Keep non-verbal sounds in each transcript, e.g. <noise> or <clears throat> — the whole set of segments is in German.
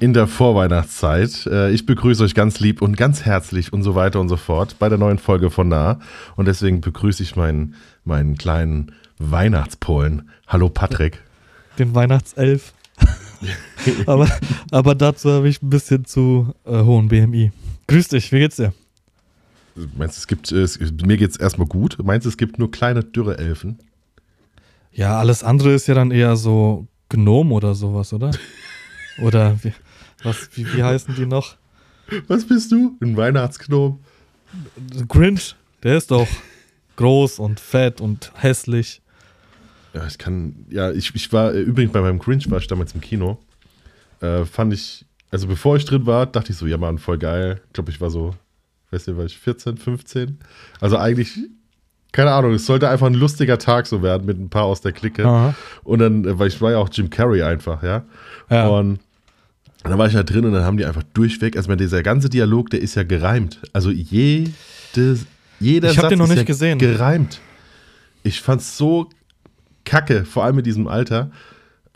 in der Vorweihnachtszeit. Äh, ich begrüße euch ganz lieb und ganz herzlich und so weiter und so fort bei der neuen Folge von Nah. Und deswegen begrüße ich meinen, meinen kleinen Weihnachtspolen. Hallo Patrick. Den Weihnachtself. <laughs> aber, aber dazu habe ich ein bisschen zu äh, hohen BMI. Grüß dich, wie geht's dir? Meinst du, es gibt, es, mir geht's erstmal gut. Meinst du, es gibt nur kleine, dürre Elfen? Ja, alles andere ist ja dann eher so Gnome oder sowas, oder? <laughs> Oder wie, was, wie, wie heißen die noch? Was bist du? Ein Weihnachtsgnom? Grinch, der ist doch groß und fett und hässlich. Ja, ich kann, ja, ich, ich war, äh, übrigens bei meinem Grinch war ich damals im Kino. Äh, fand ich, also bevor ich drin war, dachte ich so, ja man, voll geil. Ich glaube, ich war so, weiß nicht, war ich 14, 15? Also eigentlich keine Ahnung, es sollte einfach ein lustiger Tag so werden mit ein paar aus der Clique. Aha. Und dann, äh, weil ich war ja auch Jim Carrey einfach, ja. ja. Und dann war ich da drin und dann haben die einfach durchweg, also dieser ganze Dialog, der ist ja gereimt. Also jede, jeder ich hab Satz den noch ist nicht ja gesehen. gereimt. Ich fand's so kacke, vor allem in diesem Alter.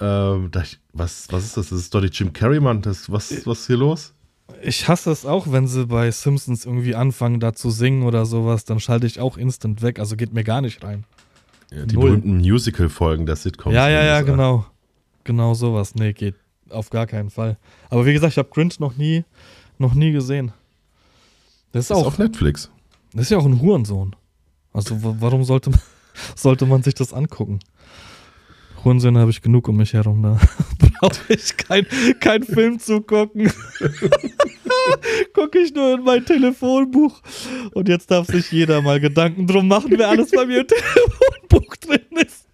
Ähm, ich, was, was ist das? Das ist doch die Jim Carrey, Mann. Das, was, was ist hier los? Ich hasse es auch, wenn sie bei Simpsons irgendwie anfangen, da zu singen oder sowas, dann schalte ich auch instant weg. Also geht mir gar nicht rein. Ja, die Null. berühmten Musical-Folgen der Sitcoms. Ja, ja, ja, genau. Genau sowas. Nee, geht auf gar keinen Fall. Aber wie gesagt, ich habe Grinch noch nie, noch nie gesehen. Das ist, das auch auf Netflix. Das ist ja auch ein Hurensohn. Also warum sollte man, <laughs> sollte man sich das angucken? Hurensöhne habe ich genug um mich herum. Da <laughs> brauche ich keinen kein Film zu gucken. <laughs> Gucke ich nur in mein Telefonbuch. Und jetzt darf sich jeder mal Gedanken drum machen, wer alles bei mir im Telefonbuch drin ist.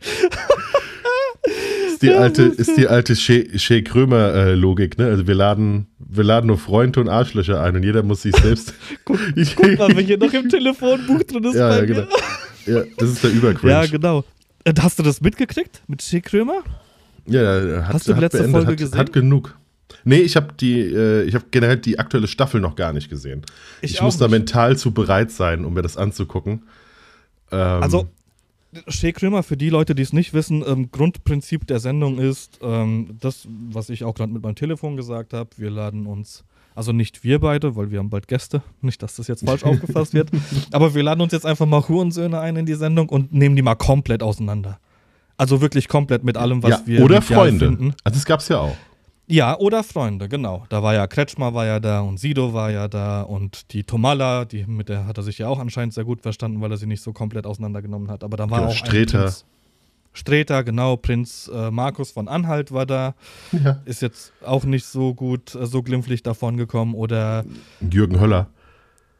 Ist die alte, ist die alte Shea Krömer-Logik, ne? Also wir laden, wir laden nur Freunde und Arschlöcher ein und jeder muss sich selbst. <laughs> guck, guck mal, hier noch im Telefonbuch drin ist. Ja, ja, genau. <laughs> Ja, das ist der Übercringe. Ja, genau. Äh, hast du das mitgekriegt mit Shea Krömer? Ja, hat, Hast du die letzte beendet, Folge hat, gesehen? Hat genug. Nee, ich habe die, äh, ich habe generell die aktuelle Staffel noch gar nicht gesehen. Ich, ich muss da mental zu bereit sein, um mir das anzugucken. Ähm, also, Shea Krömer, für die Leute, die es nicht wissen, ähm, Grundprinzip der Sendung ist ähm, das, was ich auch gerade mit meinem Telefon gesagt habe. Wir laden uns, also nicht wir beide, weil wir haben bald Gäste, <laughs> nicht, dass das jetzt falsch <laughs> aufgefasst wird, aber wir laden uns jetzt einfach mal Hurensöhne ein in die Sendung und nehmen die mal komplett auseinander. Also wirklich komplett mit allem, was ja, wir oder Freunde. Finden. Also das gab es ja auch. Ja, oder Freunde, genau. Da war ja Kretschmer war ja da und Sido war ja da und die Tomala, die mit der hat er sich ja auch anscheinend sehr gut verstanden, weil er sie nicht so komplett auseinandergenommen hat. Aber da war genau, auch Streter. Prinz, Streter, genau, Prinz äh, Markus von Anhalt war da. Ja. Ist jetzt auch nicht so gut, äh, so glimpflich davon gekommen. Oder Jürgen Höller.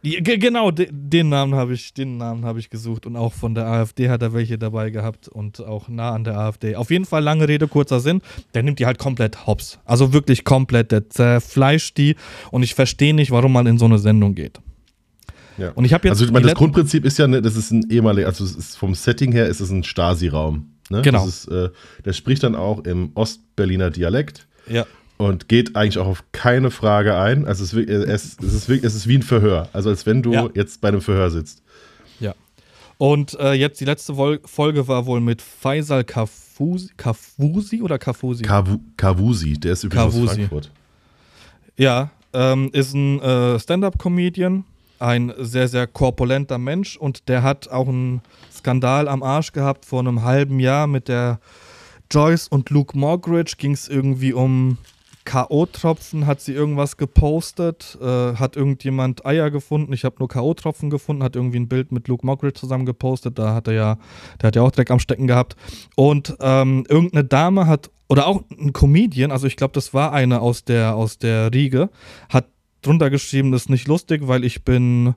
Genau, den Namen habe ich, den ich gesucht und auch von der AfD hat er welche dabei gehabt und auch nah an der AfD. Auf jeden Fall lange Rede kurzer Sinn. Der nimmt die halt komplett hops, also wirklich komplett. Der zerfleischt die und ich verstehe nicht, warum man in so eine Sendung geht. Ja. Und ich habe jetzt also ich meine, das Grundprinzip ist ja, ne, das ist ein ehemaliger, also ist vom Setting her ist es ein Stasi-Raum. Ne? Genau. Ist, äh, der spricht dann auch im Ostberliner Dialekt. Ja und geht eigentlich auch auf keine Frage ein. Also es ist, es, ist, es ist wie ein Verhör. Also als wenn du ja. jetzt bei einem Verhör sitzt. Ja. Und äh, jetzt die letzte Folge war wohl mit Faisal Kafusi, Kafusi oder Kafusi? Kavu, Kavusi, der ist übrigens Kavusi. aus Frankfurt. Ja, ähm, ist ein äh, Stand-up-Comedian, ein sehr, sehr korpulenter Mensch und der hat auch einen Skandal am Arsch gehabt vor einem halben Jahr mit der Joyce und Luke Morgridge ging es irgendwie um K.O.-Tropfen hat sie irgendwas gepostet, äh, hat irgendjemand Eier gefunden. Ich habe nur K.O.-Tropfen gefunden, hat irgendwie ein Bild mit Luke Mockridge zusammen gepostet. Da hat er ja, der hat ja auch Dreck am Stecken gehabt. Und ähm, irgendeine Dame hat, oder auch ein Comedian, also ich glaube, das war eine aus der, aus der Riege, hat drunter geschrieben, das ist nicht lustig, weil ich bin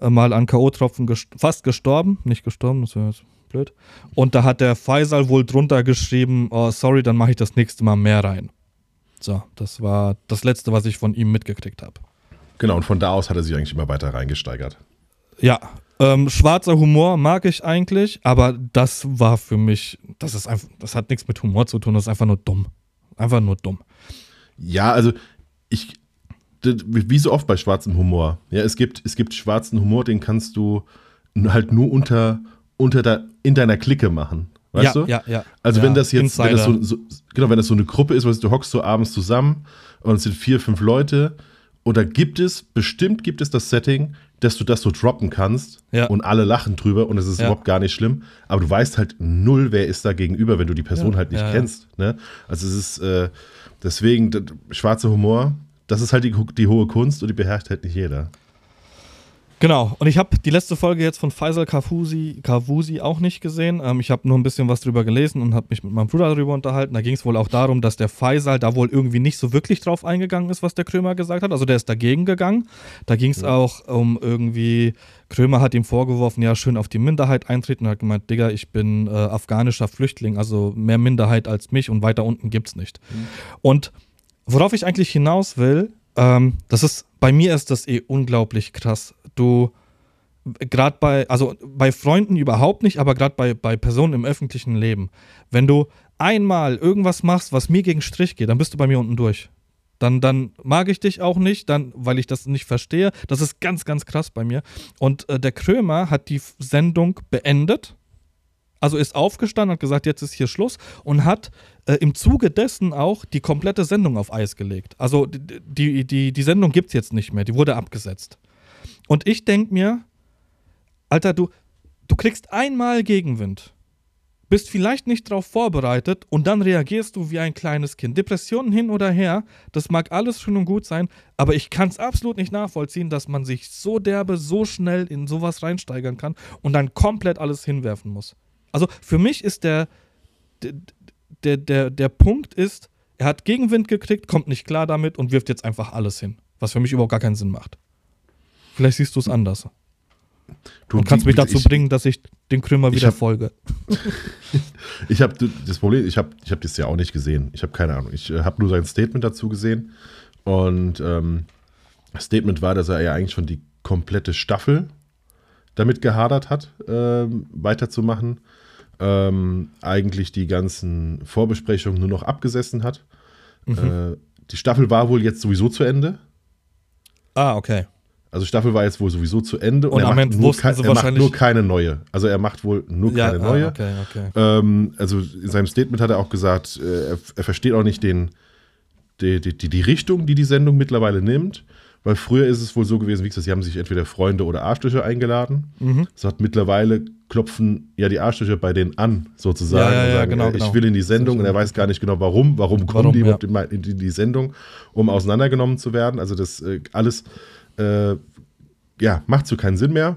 äh, mal an K.O.-Tropfen gest fast gestorben. Nicht gestorben, das wäre jetzt blöd. Und da hat der Faisal wohl drunter geschrieben, oh, sorry, dann mache ich das nächste Mal mehr rein. So, das war das Letzte, was ich von ihm mitgekriegt habe. Genau, und von da aus hat er sich eigentlich immer weiter reingesteigert. Ja, ähm, schwarzer Humor mag ich eigentlich, aber das war für mich, das ist einfach, das hat nichts mit Humor zu tun, das ist einfach nur dumm. Einfach nur dumm. Ja, also ich, wie so oft bei schwarzem Humor. Ja, es gibt, es gibt schwarzen Humor, den kannst du halt nur unter, unter der, in deiner Clique machen. Weißt ja, du? ja, ja. Also ja, wenn das jetzt, wenn das so, so, genau, wenn das so eine Gruppe ist, weißt du, du hockst so abends zusammen und es sind vier, fünf Leute oder gibt es, bestimmt gibt es das Setting, dass du das so droppen kannst Ja. und alle lachen drüber und es ist Ja. überhaupt gar nicht schlimm, aber du weißt halt null, wer ist da gegenüber, wenn du die Person halt nicht kennst. Ne? Also es ist äh, deswegen, schwarzer Humor, das ist halt die, die hohe Kunst und die beherrscht halt nicht jeder. Genau, und ich habe die letzte Folge jetzt von Faisal Kavusi, Kavusi auch nicht gesehen. Ähm, ich habe nur ein bisschen was drüber gelesen und habe mich mit meinem Bruder darüber unterhalten. Da ging es wohl auch darum, dass der Faisal da wohl irgendwie nicht so wirklich drauf eingegangen ist, was der Krömer gesagt hat. Also der ist dagegen gegangen. Da ging es auch um irgendwie, Krömer hat ihm vorgeworfen, ja, schön auf die Minderheit eintreten und hat gemeint, Digga, ich bin äh, afghanischer Flüchtling, also mehr Minderheit als mich und weiter unten gibt's nicht. Und worauf ich eigentlich hinaus will, ähm, das ist, bei mir ist das eh unglaublich krass. Du, gerade bei, also bei Freunden überhaupt nicht, aber gerade bei, bei Personen im öffentlichen Leben, wenn du einmal irgendwas machst, was mir gegen Strich geht, dann bist du bei mir unten durch. Dann, dann mag ich dich auch nicht, dann, weil ich das nicht verstehe. Das ist ganz, ganz krass bei mir. Und äh, der Krömer hat die Sendung beendet. Also ist aufgestanden, hat gesagt, jetzt ist hier Schluss und hat äh, im Zuge dessen auch die komplette Sendung auf Eis gelegt. Also die, die, die Sendung gibt es jetzt nicht mehr, die wurde abgesetzt. Und ich denke mir, Alter, du, du kriegst einmal Gegenwind, bist vielleicht nicht darauf vorbereitet und dann reagierst du wie ein kleines Kind. Depressionen hin oder her, das mag alles schön und gut sein, aber ich kann es absolut nicht nachvollziehen, dass man sich so derbe, so schnell in sowas reinsteigern kann und dann komplett alles hinwerfen muss. Also für mich ist der, der, der, der, Punkt ist, er hat Gegenwind gekriegt, kommt nicht klar damit und wirft jetzt einfach alles hin. Was für mich überhaupt gar keinen Sinn macht. Vielleicht siehst du es anders. Du, Und kannst mich dazu ich, bringen, dass ich dem Krümmer ich wieder hab- folge. <laughs> Ich habe das Problem, ich habe ich hab das ja auch nicht gesehen. Ich habe keine Ahnung. Ich äh, habe nur sein Statement dazu gesehen. Und ähm, das Statement war, dass er ja eigentlich schon die komplette Staffel damit gehadert hat, ähm, weiterzumachen. Ähm, eigentlich die ganzen Vorbesprechungen nur noch abgesessen hat. Mhm. Äh, die Staffel war wohl jetzt sowieso zu Ende. Ah, okay. Also Staffel war jetzt wohl sowieso zu Ende Und er am macht nur er macht nur keine neue. Also er macht wohl nur Ja, keine ah, neue. okay, okay. Ähm, also in seinem Statement hat er auch gesagt, äh, er, er versteht auch nicht den, die, die, die, Richtung, die die Sendung mittlerweile nimmt. Weil früher ist es wohl so gewesen, wie gesagt, sie haben sich entweder Freunde oder Arschlöcher eingeladen. Mhm. Hat mittlerweile klopfen ja die Arschlöcher bei denen an, sozusagen. Ja, ja, und ja, sagen, genau, äh, ich genau. will in die Sendung und er weiß gar nicht genau warum. Warum kommen Warum, die überhaupt in die Sendung, um auseinandergenommen zu werden? Also das äh, alles äh, ja, macht so keinen Sinn mehr.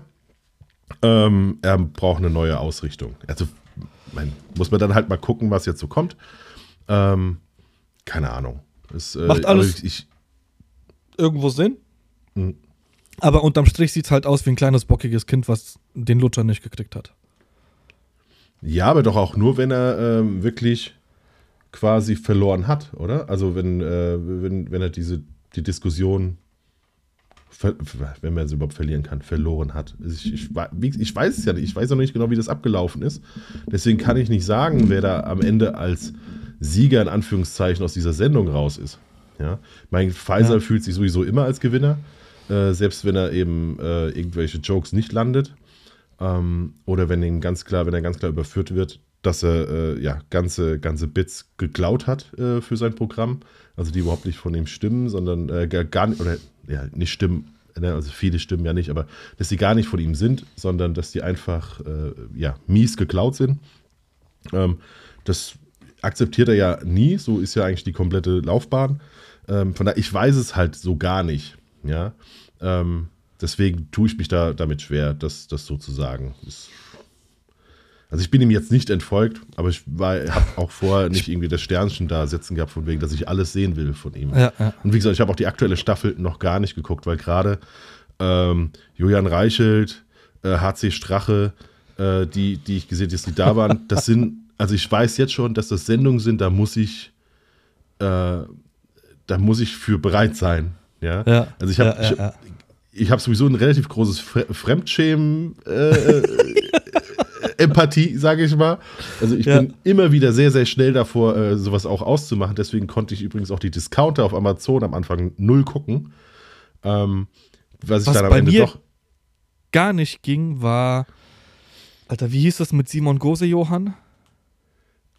Ähm, er braucht eine neue Ausrichtung. Also mein, muss man dann halt mal gucken, was jetzt so kommt. Ähm, keine Ahnung. Es, äh, Macht aber alles- Ich, ich, Irgendwo Sinn. Mhm. Aber unterm Strich sieht es halt aus wie ein kleines bockiges Kind, was den Lutscher nicht gekriegt hat. ja, aber doch auch nur, wenn er ähm, wirklich quasi verloren hat, oder? Also wenn, äh, wenn, wenn er diese die Diskussion, wenn man sie überhaupt verlieren kann, verloren hat. Also Ich, ich, ich weiß es ja nicht. Ich weiß auch nicht genau, wie das abgelaufen ist. Deswegen kann ich nicht sagen, wer da am Ende als Sieger in Anführungszeichen aus dieser Sendung raus ist. Ja? Mein Pfizer Ja. fühlt sich sowieso immer als Gewinner, äh, selbst wenn er eben äh, irgendwelche Jokes nicht landet. Ähm, oder wenn ihm ganz klar, wenn er ganz klar überführt wird, dass er äh, ja ganze, ganze Bits geklaut hat äh, für sein Programm. Also die überhaupt nicht von ihm stimmen, sondern äh, gar, gar nicht, oder ja, nicht stimmen, ne, also viele stimmen ja nicht, aber dass sie gar nicht von ihm sind, sondern dass die einfach äh, ja, mies geklaut sind. Ähm, das akzeptiert er ja nie, so ist ja eigentlich die komplette Laufbahn. Ähm, von daher, ich weiß es halt so gar nicht. Ja. Ähm, deswegen tue ich mich da damit schwer, das, das so. Das, also ich bin ihm jetzt nicht entfolgt, aber ich habe auch vorher <laughs> nicht irgendwie das Sternchen da sitzen gehabt, von wegen, dass ich alles sehen will von ihm. Ja, ja. Und wie gesagt, ich habe auch die aktuelle Staffel noch gar nicht geguckt, weil gerade ähm, Julian Reichelt, äh, HC Strache, äh, die, die ich gesehen habe, die da waren, <laughs> das sind, also ich weiß jetzt schon, dass das Sendungen sind, da muss ich, äh, da muss ich für bereit sein. Ja, Ja, also ich habe ich, ich hab sowieso ein relativ großes Fre Fremdschämen äh, <laughs> Empathie, sage ich mal. Also ich Ja. bin immer wieder sehr, sehr schnell davor, äh, sowas auch auszumachen. Deswegen konnte ich übrigens auch die Discounter auf Amazon am Anfang null gucken. Ähm, was ich Was dann am bei Ende mir- doch. Gar nicht ging, war. Alter, wie hieß das mit Simon Gose, Johann?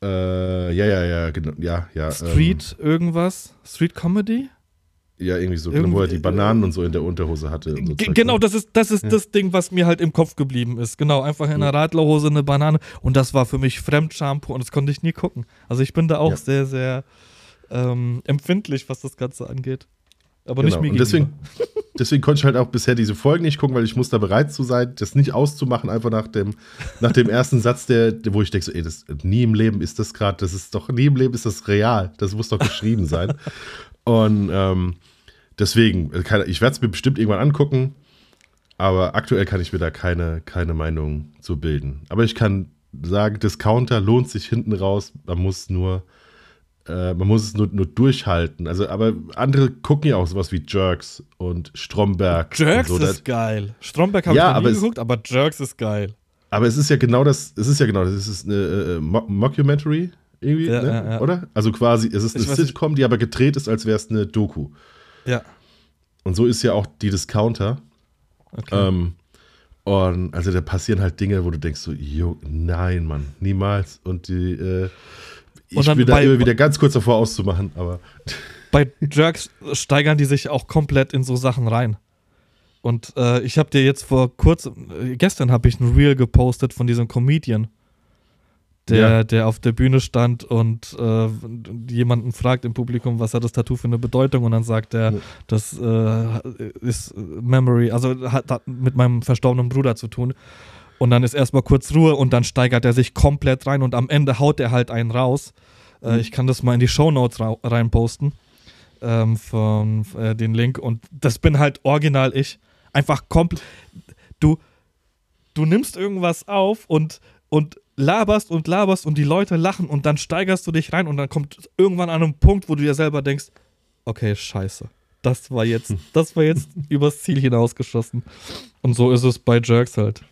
Äh, ja, ja, ja, genau, ja, ja. Street irgendwas? Street Comedy? Ja, irgendwie so, Irgendwie- wo er die Bananen und so in der Unterhose hatte. So Zeug, genau, ne? das ist, das, ist Ja. das Ding, was mir halt im Kopf geblieben ist. Genau, einfach in einer Radlerhose eine Banane. Und das war für mich Fremdshampoo und das konnte ich nie gucken. Also ich bin da auch Ja. sehr, sehr ähm, empfindlich, was das Ganze angeht. Aber Genau. nicht mir und deswegen. Deswegen konnte ich halt auch bisher diese Folgen nicht gucken, weil ich muss da bereit zu sein, das nicht auszumachen, einfach nach dem, nach dem ersten Satz, der, wo ich denke, so, ey, das, nie im Leben ist das gerade, das ist doch, nie im Leben ist das real. Das muss doch geschrieben sein. Und ähm, deswegen, äh, ich werde es mir bestimmt irgendwann angucken, aber aktuell kann ich mir da keine, keine Meinung zu bilden. Aber ich kann sagen, Discounter lohnt sich hinten raus, man muss nur äh, man muss es nur, nur durchhalten. Also, aber andere gucken ja auch sowas wie Jerks und Stromberg. Jerks und so. ist geil. Stromberg habe Ja, ich noch aber nie geguckt, aber Jerks ist geil. Aber es ist ja genau das, es ist ja genau das, es ist eine äh, Mo Mockumentary irgendwie, Ja, ne? ja, ja. oder? Also quasi, es ist eine Ich weiß nicht. Sitcom, die aber gedreht ist, als wäre es eine Doku. Ja. Und so ist ja auch die Discounter. Okay. Ähm, und also da passieren halt Dinge, wo du denkst so, jo, nein, Mann, niemals. Und die, äh, ich bin da immer wieder ganz kurz davor auszumachen, aber <laughs> Bei Jerks steigern die sich auch komplett in so Sachen rein. Und äh, ich habe dir jetzt vor kurzem, äh, gestern habe ich ein Reel gepostet von diesem Comedian, der, Ja. der auf der Bühne stand und äh, jemanden fragt im Publikum, was hat das Tattoo für eine Bedeutung und dann sagt er, Ja. das äh, ist Memory, also hat, hat mit meinem verstorbenen Bruder zu tun. Und dann ist erstmal kurz Ruhe und dann steigert er sich komplett rein und am Ende haut er halt einen raus. Äh, Mhm. ich kann das mal in die Shownotes ra reinposten ähm, von äh, den Link und das bin halt original ich. Einfach komplett. Du, du nimmst irgendwas auf und, und laberst und laberst und die Leute lachen und dann steigerst du dich rein und dann kommt irgendwann an einen Punkt, wo du dir selber denkst, okay, scheiße. Das war jetzt, das war jetzt übers Ziel hinausgeschossen. Und so ist es bei Jerks halt.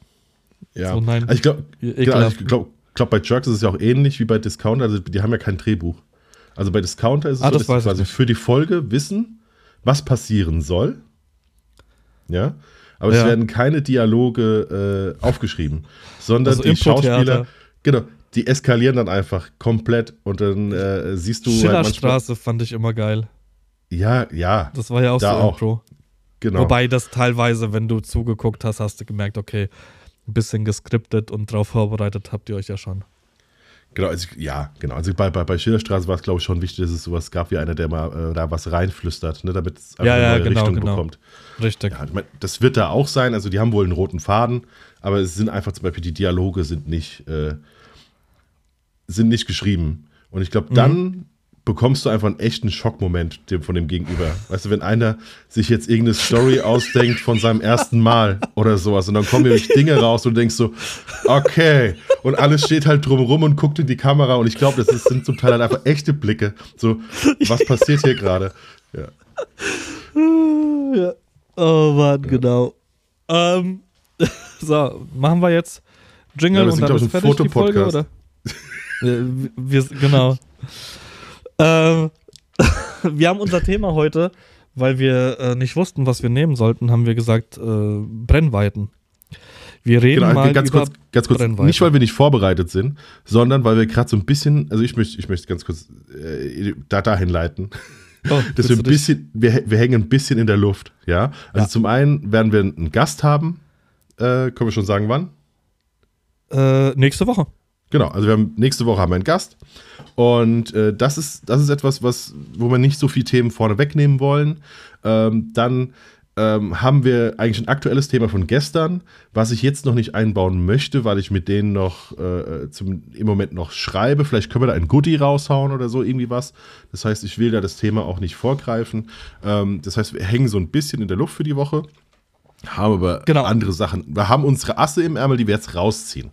Ja. So, nein. Also ich glaube, Genau, Ekelhaft. ich glaube, glaub, bei Jerks ist es ja auch ähnlich wie bei Discounter. Also die haben ja kein Drehbuch. Also bei Discounter ist es Ah, so, das dass sie quasi nicht. für die Folge wissen, was passieren soll. Ja. Aber es Ja. werden keine Dialoge äh, aufgeschrieben, sondern Also die. Schauspieler, genau, die eskalieren dann einfach komplett und dann äh, siehst du halt. Schillerstraße fand ich immer geil. Ja, ja, Das war ja auch Da so auch. Impro. genau. Wobei das teilweise, wenn du zugeguckt hast, hast du gemerkt, okay, ein bisschen geskriptet und drauf vorbereitet habt ihr euch ja schon. Genau, also, ja, genau. Also bei, bei, bei Schillerstraße war es, glaube ich, schon wichtig, dass es sowas gab wie einer, der mal äh, da was reinflüstert, ne, damit es einfach Ja, eine ja, neue genau, Richtung genau. bekommt. Richtig. Ja, ich mein, das wird da auch sein. Also die haben wohl einen roten Faden, aber es sind einfach zum Beispiel die Dialoge sind nicht, äh, sind nicht geschrieben. Und ich Mhm. glaube, dann bekommst du einfach einen echten Schockmoment von dem Gegenüber. Weißt du, wenn einer sich jetzt irgendeine Story <laughs> ausdenkt von seinem ersten Mal oder sowas und dann kommen nämlich Dinge raus und du denkst so, okay. Und alles steht halt drumherum und guckt in die Kamera und ich glaube, das ist, sind zum Teil halt einfach echte Blicke. So, was <laughs> passiert hier gerade? Ja. <laughs> Ja. Oh Mann, genau. Ähm, so, machen wir jetzt Jingle Ja, wir und dann ist fertig die Folge, oder? Fotopodcast. Ja, wir, genau. Ähm, <laughs> wir haben unser Thema heute, weil wir äh, nicht wussten, was wir nehmen sollten, haben wir gesagt, äh, Brennweiten. Wir reden Genau, mal ganz über kurz, ganz kurz. Brennweite. Nicht, weil wir nicht vorbereitet sind, sondern weil wir gerade so ein bisschen, also ich möchte, ich möchte ganz kurz äh, da dahin leiten, Oh, <laughs> dass wir ein bisschen, wir, wir hängen ein bisschen in der Luft, ja. Also Ja. zum einen werden wir einen Gast haben, äh, können wir schon sagen, wann? Äh, nächste Woche. Genau, also wir haben nächste Woche haben wir einen Gast und äh, das ist das ist etwas, was wo wir nicht so viele Themen vorne wegnehmen wollen. Ähm, dann ähm, haben wir eigentlich ein aktuelles Thema von gestern, was ich jetzt noch nicht einbauen möchte, weil ich mit denen noch äh, zum, im Moment noch schreibe. Vielleicht können wir da ein Goodie raushauen oder so, irgendwie was. Das heißt, ich will da das Thema auch nicht vorgreifen. Ähm, das heißt, wir hängen so ein bisschen in der Luft für die Woche, haben aber Genau. andere Sachen. Wir haben unsere Asse im Ärmel, die wir jetzt rausziehen.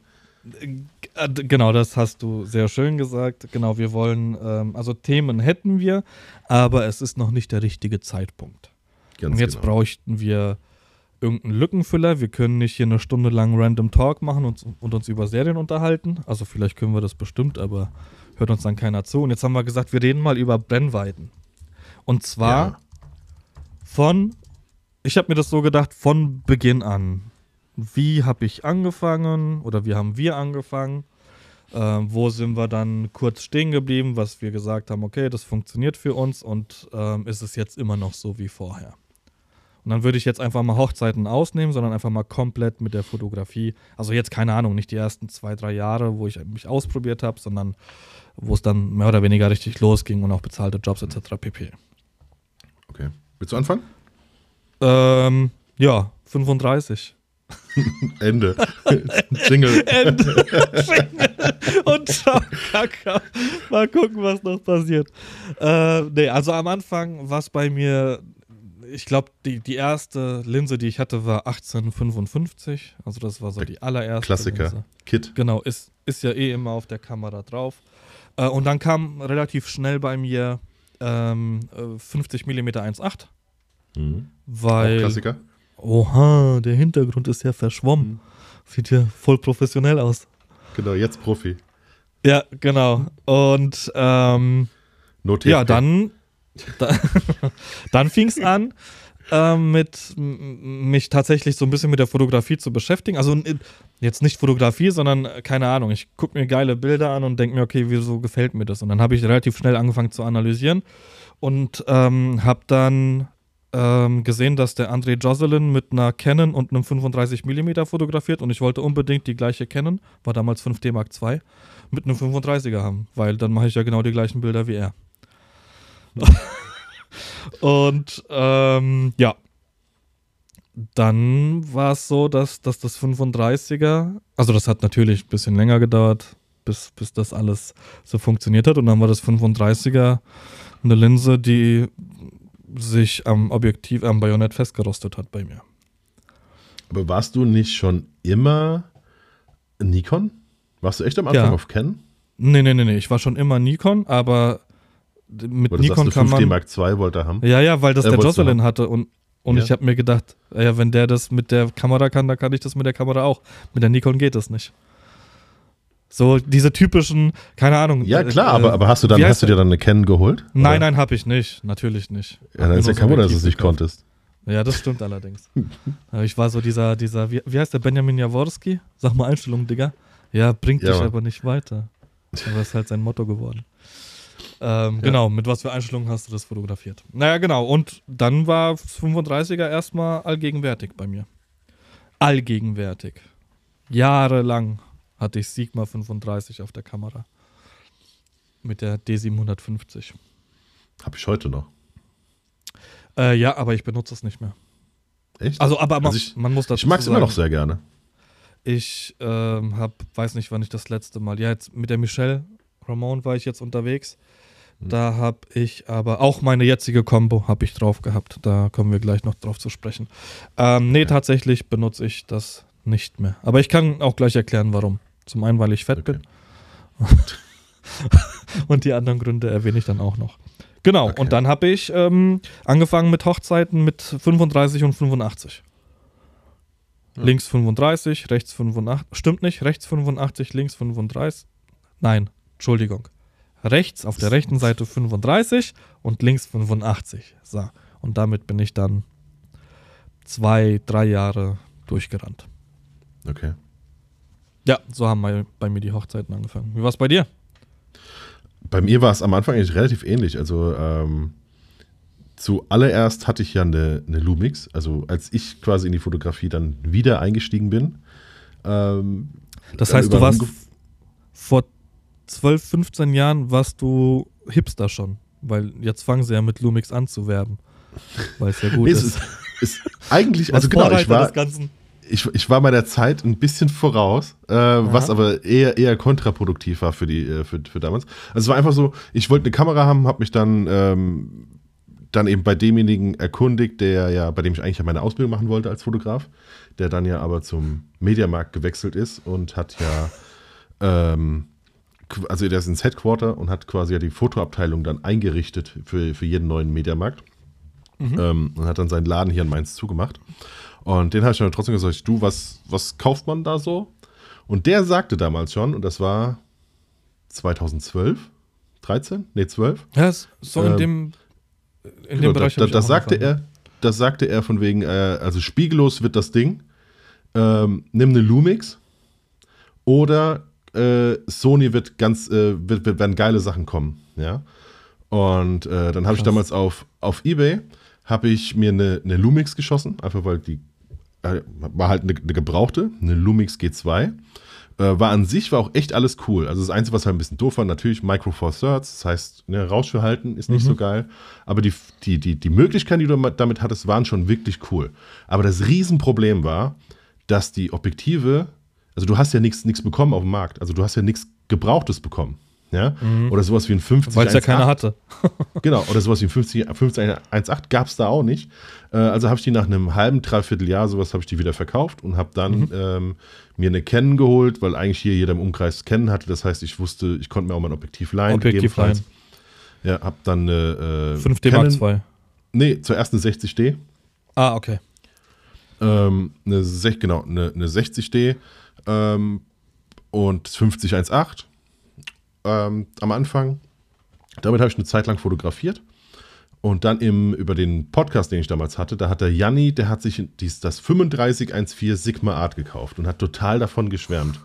Äh, Genau, das hast du sehr schön gesagt. Genau, wir wollen, ähm, also Themen hätten wir, aber es ist noch nicht der richtige Zeitpunkt. Ganz Und jetzt genau. bräuchten wir irgendeinen Lückenfüller. Wir können nicht hier eine Stunde lang Random Talk machen und, und uns über Serien unterhalten. Also vielleicht können wir das bestimmt, aber hört uns dann keiner zu. Und jetzt haben wir gesagt, wir reden mal über Brennweiten. Und zwar Ja. von, ich habe mir das so gedacht, von Beginn an. Wie habe ich angefangen oder wie haben wir angefangen? Äh, wo sind wir dann kurz stehen geblieben, was wir gesagt haben, okay, das funktioniert für uns und ähm, ist es jetzt immer noch so wie vorher. Und dann würde ich jetzt einfach mal Hochzeiten ausnehmen, sondern einfach mal komplett mit der Fotografie. Also jetzt keine Ahnung, nicht die ersten zwei, drei Jahre, wo ich mich ausprobiert habe, sondern wo es dann mehr oder weniger richtig losging und auch bezahlte Jobs etc. pp. Okay. Willst du anfangen? Ähm, ja, 35. <laughs> Ende. Jingle. <laughs> Ende. Und ciao, Kaka. Mal gucken, was noch passiert. Äh, nee, also am Anfang war es bei mir, ich glaube, die, die erste Linse, die ich hatte, war 1855. Also das war so die allererste. Klassiker. Linse. Kit. Genau, ist, ist ja eh immer auf der Kamera drauf. Äh, und dann kam relativ schnell bei mir ähm, äh, 50 mm 1.8, Mhm. Weil Klassiker. Oha, der Hintergrund ist ja verschwommen. Sieht ja voll professionell aus. Genau, jetzt Profi. Ja, genau. Und ähm, ja, dann, da, <laughs> dann fing es an, ähm, mit mich tatsächlich so ein bisschen mit der Fotografie zu beschäftigen. Also jetzt nicht Fotografie, sondern äh, keine Ahnung. Ich gucke mir geile Bilder an und denke mir, okay, wieso gefällt mir das? Und dann habe ich relativ schnell angefangen zu analysieren und ähm, habe dann ähm, gesehen, dass der André Jocelyn mit einer Canon und einem 35 mm fotografiert und ich wollte unbedingt die gleiche Canon, war damals 5D Mark II, mit einem 35er haben, weil dann mache ich ja genau die gleichen Bilder wie er. <laughs> und ähm, ja, dann war es so, dass, dass das 35er, also das hat natürlich ein bisschen länger gedauert, bis, bis das alles so funktioniert hat. Und dann war das 35er eine Linse, die sich am Objektiv, am Bajonett festgerostet hat bei mir. Aber warst du nicht schon immer Nikon? Warst du echt am Anfang Ja. auf Canon? Nee, nee, nee, nee. Ich war schon immer Nikon, aber mit Oder Nikon du kann 5D man. Mark II wollte er haben? Ja, ja, weil das Äh, der Jocelyn hatte und, und Ja. ich habe mir gedacht, ja, wenn der das mit der Kamera kann, dann kann ich das mit der Kamera auch. Mit der Nikon geht das nicht. So diese typischen, keine Ahnung. Ja, äh, klar, äh, aber, aber hast du dann hast du dir dann eine Canon geholt? Nein, Oder? nein, habe ich nicht. Natürlich nicht. Ja, dann ist ja kein Wunder, dass du es nicht konntest. Ja, das stimmt allerdings. Aber <laughs> ich war so dieser, dieser, wie, wie heißt der Benjamin Jaworski? Sag mal Einstellung, Digga. Ja, bringt Ja, dich Mann. aber nicht weiter. Aber ist halt sein Motto geworden. Ähm, Ja. Genau, mit was für Einstellungen hast du das fotografiert? Naja, genau. Und dann war 35er erstmal allgegenwärtig bei mir. Allgegenwärtig. Jahrelang hatte ich Sigma 35 auf der Kamera. Mit der D750. Hab ich heute noch. Äh, ja, aber ich benutze es nicht mehr. Echt? Also, aber man, Also ich- man muss dazu ich mag es immer noch sehr gerne. Ich ähm, hab, weiß nicht, wann ich das letzte Mal. Ja, jetzt mit der Michelle Ramon war ich jetzt unterwegs. Hm. Da habe ich aber auch meine jetzige Combo habe ich drauf gehabt. Da kommen wir gleich noch drauf zu sprechen. Ähm, nee, tatsächlich benutze ich das nicht mehr. Aber ich kann auch gleich erklären, warum. Zum einen, weil ich fett Okay. bin. <laughs> und die anderen Gründe erwähne ich dann auch noch. Genau, Okay. und dann habe ich ähm, angefangen mit Hochzeiten mit 35 und 85. Ja. Links 35, rechts 85. Stimmt nicht, rechts 85, links 35. Nein, Entschuldigung. Rechts auf der rechten Seite 35 und links 85. So. Und damit bin ich dann zwei, drei Jahre durchgerannt. Okay. Ja, so haben bei, bei mir die Hochzeiten angefangen. Wie war es bei dir? Bei mir war es am Anfang eigentlich relativ ähnlich. Also ähm, zuallererst hatte ich ja eine, eine Lumix. Also als ich quasi in die Fotografie dann wieder eingestiegen bin. Ähm, Das heißt, du warst vor 12, 15 Jahren warst du Hipster schon. Weil jetzt fangen sie ja mit Lumix an zu werben. Weil es ja gut Nee, ist. ist, ist eigentlich, also genau, ich war, des Ganzen. Ich, ich war meiner Zeit ein bisschen voraus, äh, was aber eher, eher kontraproduktiv war für, die, äh, für, für damals. Also es war einfach so, ich wollte eine Kamera haben, habe mich dann, ähm, dann eben bei demjenigen erkundigt, der ja, bei dem ich eigentlich ja meine Ausbildung machen wollte als Fotograf, der dann ja aber zum Mediamarkt gewechselt ist und hat ja, ähm, also der ist ins Headquarter und hat quasi ja die Fotoabteilung dann eingerichtet für, für jeden neuen Mediamarkt. Ähm, und hat dann seinen Laden hier in Mainz zugemacht. Und den habe ich dann trotzdem gesagt, du, was, was kauft man da so? Und der sagte damals schon, und das war 2012, 13? Nee, 12. Ja, so in Ähm, dem, in Genau, dem Bereich da, das sagte angefangen. er, das sagte er von wegen, äh, also spiegellos wird das Ding. Ähm, nimm eine Lumix oder äh, Sony wird ganz, äh, wird, wird, werden geile Sachen kommen, ja. Und äh, dann habe ich damals auf, auf Ebay, habe ich mir eine, eine Lumix geschossen, einfach weil die war halt eine, eine, gebrauchte, eine Lumix G2. Äh, war an sich, war auch echt alles cool. Also das Einzige, was halt ein bisschen doof war, natürlich Micro Four Thirds, das heißt, ne, Rauschverhalten ist nicht mhm. so geil. Aber die, die, die, die Möglichkeiten, die du damit hattest, waren schon wirklich cool. Aber das Riesenproblem war, dass die Objektive, also du hast ja nichts bekommen auf dem Markt. Also du hast ja nichts Gebrauchtes bekommen. Ja? Mhm. Oder sowas wie ein 50 Weil es ja keiner hatte. <laughs> genau, oder sowas wie ein 50, 50 1.8 gab es da auch nicht. Äh, also habe ich die nach einem halben, dreiviertel Jahr, sowas habe ich die wieder verkauft und habe dann mhm. ähm, mir eine Canon geholt, weil eigentlich hier jeder im Umkreis Canon hatte. Das heißt, ich wusste, ich konnte mir auch mal ein Objektiv leihen. Objektiv leihen. Ja, habe dann eine äh, 5D Mark II. Nee, zuerst eine 60D. Ah, okay. Ähm, eine, genau, eine, eine 60D ähm, und 50 1.8 ähm, am Anfang. Damit habe ich eine Zeit lang fotografiert. Und dann im, über den Podcast, den ich damals hatte, da hat der Janni, der hat sich dies, das 3514 Sigma Art gekauft und hat total davon geschwärmt.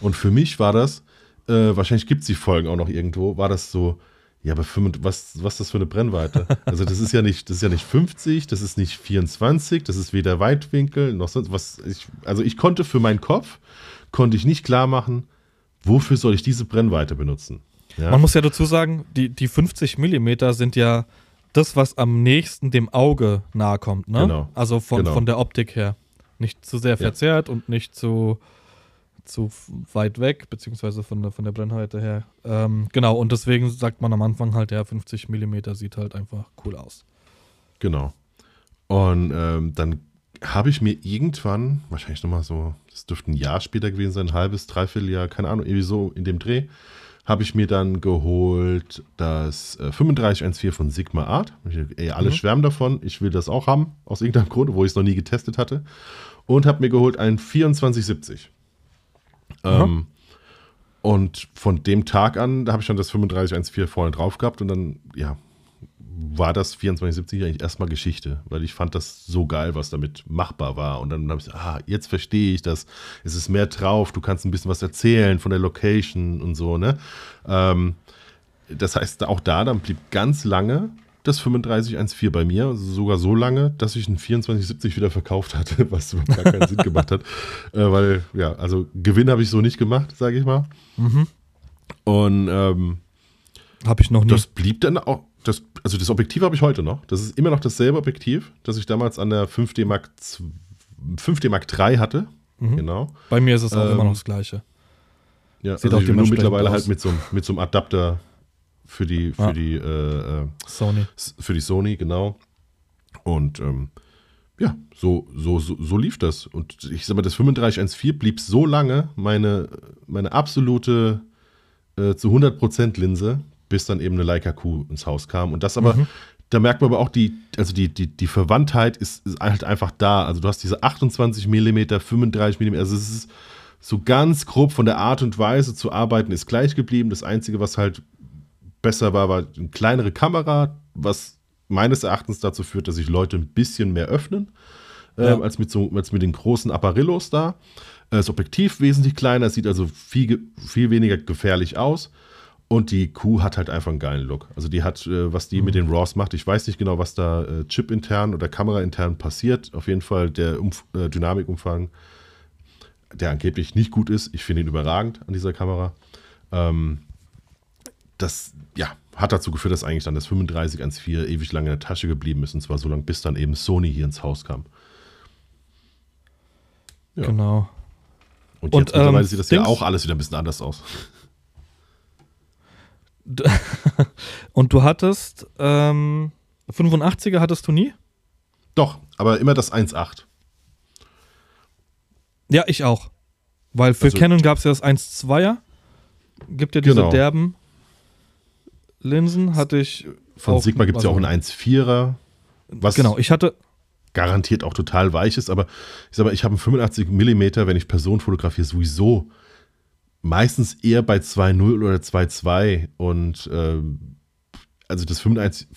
Und für mich war das, äh, wahrscheinlich gibt es die Folgen auch noch irgendwo, war das so, ja, aber 5, was, was ist das für eine Brennweite? Also das ist ja nicht, das ist ja nicht 50, das ist nicht 24, das ist weder Weitwinkel noch sonst was. Ich, also ich konnte für meinen Kopf, konnte ich nicht klar machen, wofür soll ich diese Brennweite benutzen? Ja? Man muss ja dazu sagen, die, die 50 Millimeter sind ja das, was am nächsten dem Auge nahe kommt, ne? Genau. Also von, genau. von der Optik her. Nicht zu sehr verzerrt ja. und nicht zu, zu weit weg, beziehungsweise von der, von der Brennweite her. Ähm, genau, und deswegen sagt man am Anfang halt, ja, 50 Millimeter sieht halt einfach cool aus. Genau. Und ähm, dann habe ich mir irgendwann, wahrscheinlich nochmal so, das dürfte ein Jahr später gewesen sein, ein halbes, dreiviertel Jahr, keine Ahnung, irgendwie so in dem Dreh, habe ich mir dann geholt das äh, 3514 von Sigma Art. ey, alle mhm. schwärmen davon, ich will das auch haben, aus irgendeinem Grund, wo ich es noch nie getestet hatte. Und habe mir geholt ein 2470. Ähm, und von dem Tag an, da habe ich dann das 3514 vorne drauf gehabt und dann, ja, war das 2470 eigentlich erstmal Geschichte, weil ich fand das so geil, was damit machbar war. Und dann habe ich gesagt, ah, jetzt verstehe ich das. Es ist mehr drauf, du kannst ein bisschen was erzählen von der Location und so, ne? Ähm, das heißt, auch da, dann blieb ganz lange das 3514 bei mir, sogar so lange, dass ich ein 2470 wieder verkauft hatte, <laughs> was überhaupt gar keinen Sinn gemacht hat. Äh, weil, ja, also Gewinn habe ich so nicht gemacht, sage ich mal. Mhm. Und ähm, habe ich noch nie. Das blieb dann auch, das, also das Objektiv habe ich heute noch. Das ist immer noch dasselbe Objektiv, das ich damals an der 5D Mark, 5D Mark III hatte. Mhm. Genau. Bei mir ist es auch ähm, immer noch das gleiche. Ja, Sieht also auch nur mittlerweile aus. halt mit so, mit so einem Adapter für die, für ah. die äh, äh, Sony. Für die Sony, genau. Und ähm, ja, so, so, so, so, lief das. Und ich sag mal, das 3514 blieb so lange meine, meine absolute äh, zu 100% Linse, bis dann eben eine Leica Q ins Haus kam. Und das aber, mhm. da merkt man aber auch, die, also die, die, die Verwandtheit ist, ist halt einfach da. Also du hast diese 28 mm, 35 mm, also es ist so ganz grob von der Art und Weise zu arbeiten, ist gleich geblieben. Das Einzige, was halt besser war, war eine kleinere Kamera, was meines Erachtens dazu führt, dass sich Leute ein bisschen mehr öffnen, äh, ja. als, mit so, als mit den großen Apparillos da. Äh, das Objektiv wesentlich kleiner, sieht also viel, viel weniger gefährlich aus. Und die Kuh hat halt einfach einen geilen Look. Also die hat, äh, was die mhm. mit den RAWs macht, ich weiß nicht genau, was da äh, Chip-intern oder Kamera-intern passiert. Auf jeden Fall der Umf äh, Dynamikumfang, der angeblich nicht gut ist. Ich finde ihn überragend an dieser Kamera. Ähm, das, ja, hat dazu geführt, dass eigentlich dann das 3514 ewig lange in der Tasche geblieben ist. Und zwar so lange, bis dann eben Sony hier ins Haus kam. Ja. Genau. Und jetzt und, mittlerweile ähm, sieht das ja auch alles wieder ein bisschen anders aus. <laughs> Und du hattest ähm, 85er hattest du nie? Doch, aber immer das 1.8. Ja, ich auch. Weil für also, Canon gab es ja das 1.2er. Gibt ja diese genau. derben Linsen, hatte ich. Von Sigma gibt es also, ja auch einen 1.4er. Was genau, ich hatte. Garantiert auch total weich ist, aber ich sag mal, ich habe einen 85 mm, wenn ich Personen fotografiere, sowieso meistens eher bei 2.0 oder 2.2 und ähm, also das 85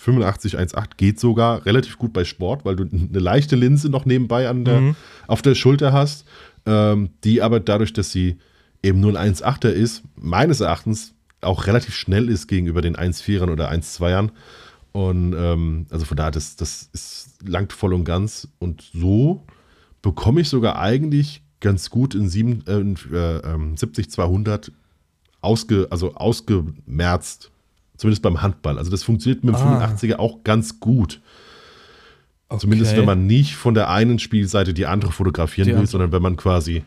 1.8 geht sogar relativ gut bei Sport, weil du eine leichte Linse noch nebenbei an der, mhm. auf der Schulter hast, ähm, die aber dadurch, dass sie eben nur ein 1,8er ist, meines Erachtens auch relativ schnell ist gegenüber den 1,4ern oder 1,2ern. Und ähm, also von daher, das, das ist, langt voll und ganz. Und so bekomme ich sogar eigentlich ganz gut in, sieben, äh, äh, 70-200 ähm, ausge, also ausgemerzt. Zumindest beim Handball. Also das funktioniert mit dem ah. 85er auch ganz gut. Okay. Zumindest wenn man nicht von der einen Spielseite die andere fotografieren die will, andere. sondern wenn man quasi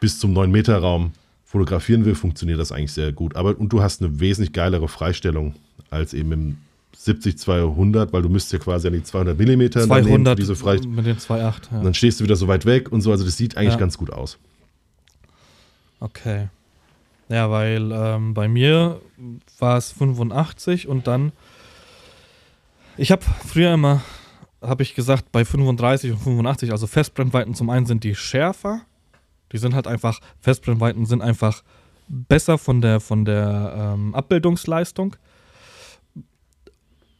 bis zum 9-Meter-Raum fotografieren will, funktioniert das eigentlich sehr gut. Aber und du hast eine wesentlich geilere Freistellung als eben im 70-200, weil du müsstest ja quasi an die 200 Millimeter 200 diese Frei mit den 2,8. Ja. Dann stehst du wieder so weit weg und so. Also das sieht eigentlich ja. ganz gut aus. Okay. Ja, weil ähm, bei mir war es 85 und dann. Ich habe früher immer, habe ich gesagt, bei 35 und 85, also Festbrennweiten zum einen sind die schärfer. Die sind halt einfach, Festbrennweiten sind einfach besser von der, von der ähm, Abbildungsleistung.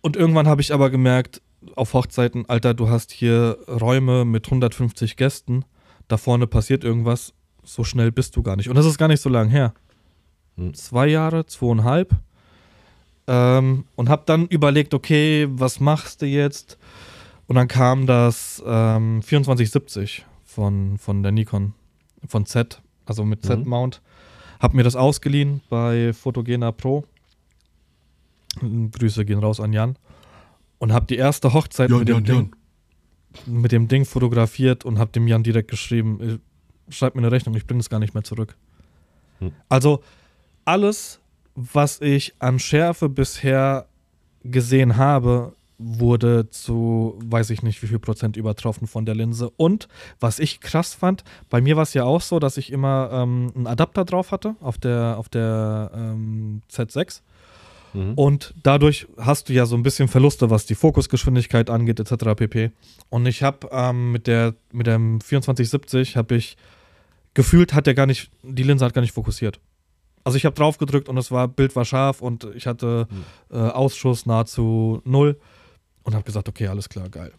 Und irgendwann habe ich aber gemerkt, auf Hochzeiten, Alter, du hast hier Räume mit 150 Gästen, da vorne passiert irgendwas, so schnell bist du gar nicht. Und das ist gar nicht so lang her. Hm. Zwei Jahre, zweieinhalb. Ähm, und habe dann überlegt, okay, was machst du jetzt? Und dann kam das ähm, 2470 von, von der Nikon, von Z, also mit mhm. Z-Mount. Hab mir das ausgeliehen bei Photogena Pro. Grüße gehen raus an Jan. Und hab die erste Hochzeit Jan, mit, dem Jan, Ding, Jan. mit dem Ding fotografiert und hab dem Jan direkt geschrieben, äh, schreib mir eine Rechnung, ich bringe es gar nicht mehr zurück. Hm. Also alles, was ich an Schärfe bisher gesehen habe, wurde zu, weiß ich nicht, wie viel Prozent übertroffen von der Linse. Und was ich krass fand, bei mir war es ja auch so, dass ich immer ähm, einen Adapter drauf hatte auf der, auf der ähm, Z6. Mhm. Und dadurch hast du ja so ein bisschen Verluste, was die Fokusgeschwindigkeit angeht, etc. pp. Und ich habe ähm, mit der mit dem 2470 habe ich gefühlt hat der gar nicht, die Linse hat gar nicht fokussiert. Also ich habe drauf gedrückt und das war, Bild war scharf und ich hatte mhm. äh, Ausschuss nahezu null und habe gesagt, okay, alles klar, geil.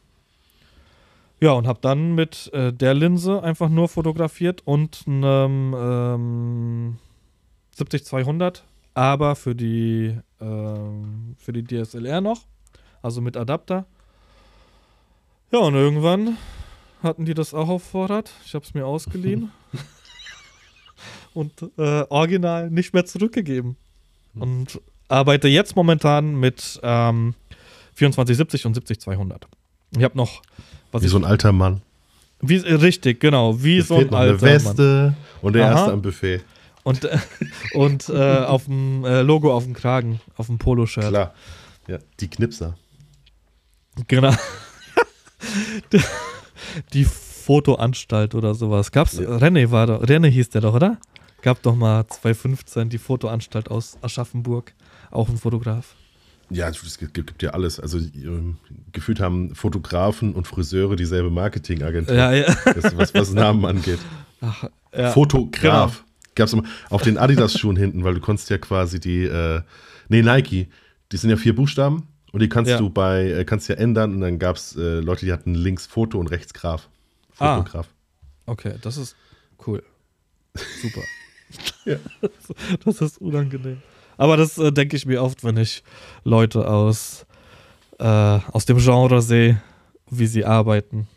Ja, und habe dann mit äh, der Linse einfach nur fotografiert und einem ähm, 70-200, aber für die, ähm, für die DSLR noch, also mit Adapter. Ja, und irgendwann hatten die das auch auf Vorrat. Ich habe es mir ausgeliehen. <laughs> und äh, original nicht mehr zurückgegeben. Mhm. Und arbeite jetzt momentan mit ähm, 2470 und 70200. Ich habe noch was Wie so ein alter Mann. Wie, richtig, genau. Wie so ein alter eine Weste Mann. und der Aha. erste am Buffet. Und, äh, und äh, auf dem äh, Logo auf dem Kragen, auf dem Poloshirt. Klar. Ja, die Knipser. Genau. die, <laughs> die Fotoanstalt oder sowas. Gab's? Ja. René war da. René hieß der doch, oder? Gab doch mal 2015 die Fotoanstalt aus Aschaffenburg, auch ein Fotograf. Ja, es gibt, ja alles. Also ähm, gefühlt haben Fotografen und Friseure dieselbe Marketingagentur, ja, ja. was, was Namen angeht. Ach, ja. Fotograf. Gab es auf den Adidas-Schuhen hinten, weil du konntest ja quasi die, äh, nee, Nike, die sind ja vier Buchstaben und die kannst ja. du bei, äh, kannst ja ändern und dann gab es äh, Leute, die hatten links Foto und rechts Graf. Ah. Fotograf. Ah, okay, das ist cool. Super <laughs> ja. <laughs> Das ist unangenehm. Aber das äh, denke ich mir oft, wenn ich Leute aus, äh, aus dem Genre sehe, wie sie arbeiten.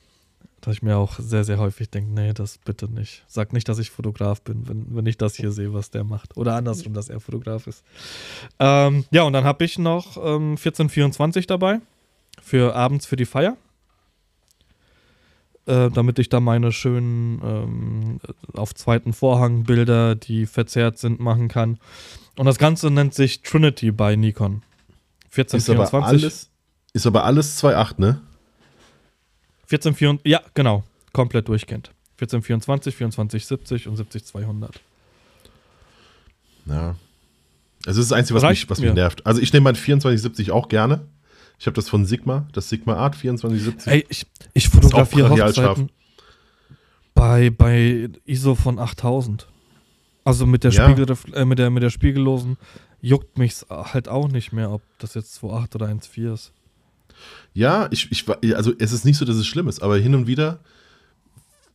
Dass ich mir auch sehr, sehr häufig denke, nee, das bitte nicht. Sag nicht, dass ich Fotograf bin, wenn, wenn ich das hier sehe, was der macht. Oder andersrum, dass er Fotograf ist. Ähm, ja, und dann habe ich noch ähm, 1424 dabei für abends für die Feier äh, damit ich da meine schönen ähm, auf zweiten Vorhang Bilder, die verzerrt sind, machen kann. Und das Ganze nennt sich Trinity bei Nikon. 1424. Ist aber alles, ist aber alles 2.8, ne? 1424, ja, genau. Komplett durchgehend. 1424, 2470 und 70200. Ja. Also das ist das Einzige, was, mich, was mich nervt. Also ich nehme mein 2470 auch gerne. Ich habe das von Sigma, das Sigma Art 2470. Ey, ich, ich fotografiere Hochzeiten bei, bei ISO von 8000. Also mit der, ja. Spiegel, äh, mit, der, mit der spiegellosen juckt mich halt auch nicht mehr, ob das jetzt 2.8 oder 1.4 ist. Ja, ich, ich, also es ist nicht so, dass es schlimm ist, aber hin und wieder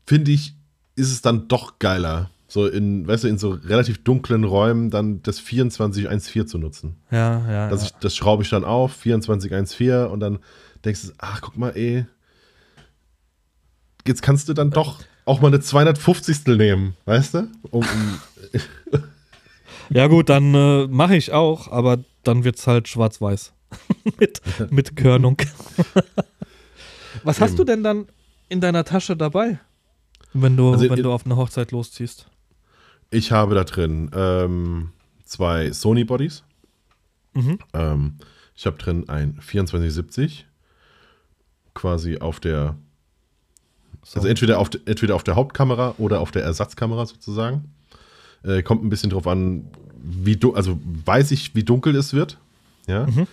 finde ich, ist es dann doch geiler, so in, weißt du, in so relativ dunklen Räumen dann das 2414 zu nutzen. Ja, ja. Dass ja. ich, das schraube ich dann auf, 2414 und dann denkst du, ach, guck mal, ey, jetzt kannst du dann doch auch mal eine 250. nehmen, weißt du? Um, um, <laughs> ja, gut, dann äh, mache ich auch, aber dann wird es halt schwarz-weiß. <laughs> mit, mit Körnung. <laughs> Was hast du denn dann in deiner Tasche dabei, wenn du, Also, wenn du auf eine Hochzeit losziehst? ich habe da drin ähm, zwei Sony Bodies. Mhm. Ähm, ich habe drin ein 2470, quasi auf der, So. also entweder auf, de- entweder auf der Hauptkamera oder auf der Ersatzkamera sozusagen. Äh, kommt ein bisschen drauf an, wie du, also weiß ich, wie dunkel es wird, ja, Mhm.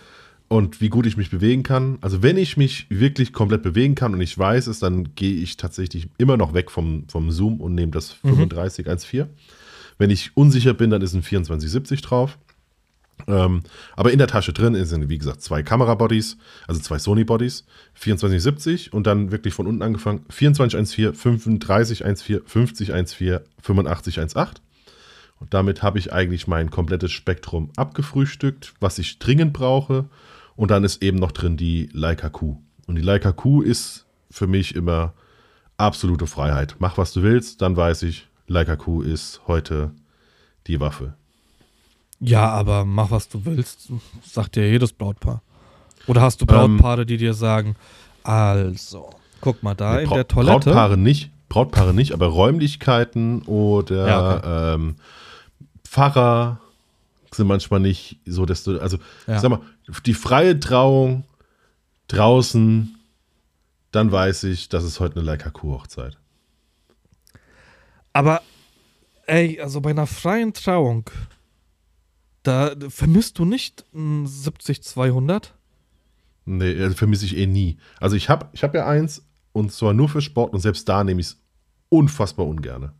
Und wie gut ich mich bewegen kann. Also wenn ich mich wirklich komplett bewegen kann und ich weiß es, dann gehe ich tatsächlich immer noch weg vom, vom Zoom und nehme das Mhm. 3514. Wenn ich unsicher bin, dann ist ein 2470 drauf. Ähm, aber in der Tasche drin sind, wie gesagt, zwei Kamerabodies, also zwei Sony-Bodies, 2470 und dann wirklich von unten angefangen 2414, 3514, 5014, 8518. Und damit habe ich eigentlich mein komplettes Spektrum abgefrühstückt, was ich dringend brauche. Und dann ist eben noch drin die Leica Q. Und die Leica Q ist für mich immer absolute Freiheit. Mach, was du willst, dann weiß ich, Leica Q ist heute die Waffe. Ja, aber mach, was du willst, sagt dir jedes Brautpaar. Oder hast du Ähm, Brautpaare, die dir sagen, also, guck mal da in Bra- der Toilette. Brautpaare nicht, Brautpaare nicht, aber Räumlichkeiten oder Ja, ähm, Pfarrer sind manchmal nicht so, dass du, also Ja. sag mal, die freie Trauung draußen, dann weiß ich, das ist heute eine Leica Q-Hochzeit. Aber, ey, also bei einer freien Trauung, da vermisst du nicht ein 70-200? Nee, also vermisse ich eh nie. Also ich habe ich hab ja eins und zwar nur für Sport und selbst da nehme ich es unfassbar ungerne.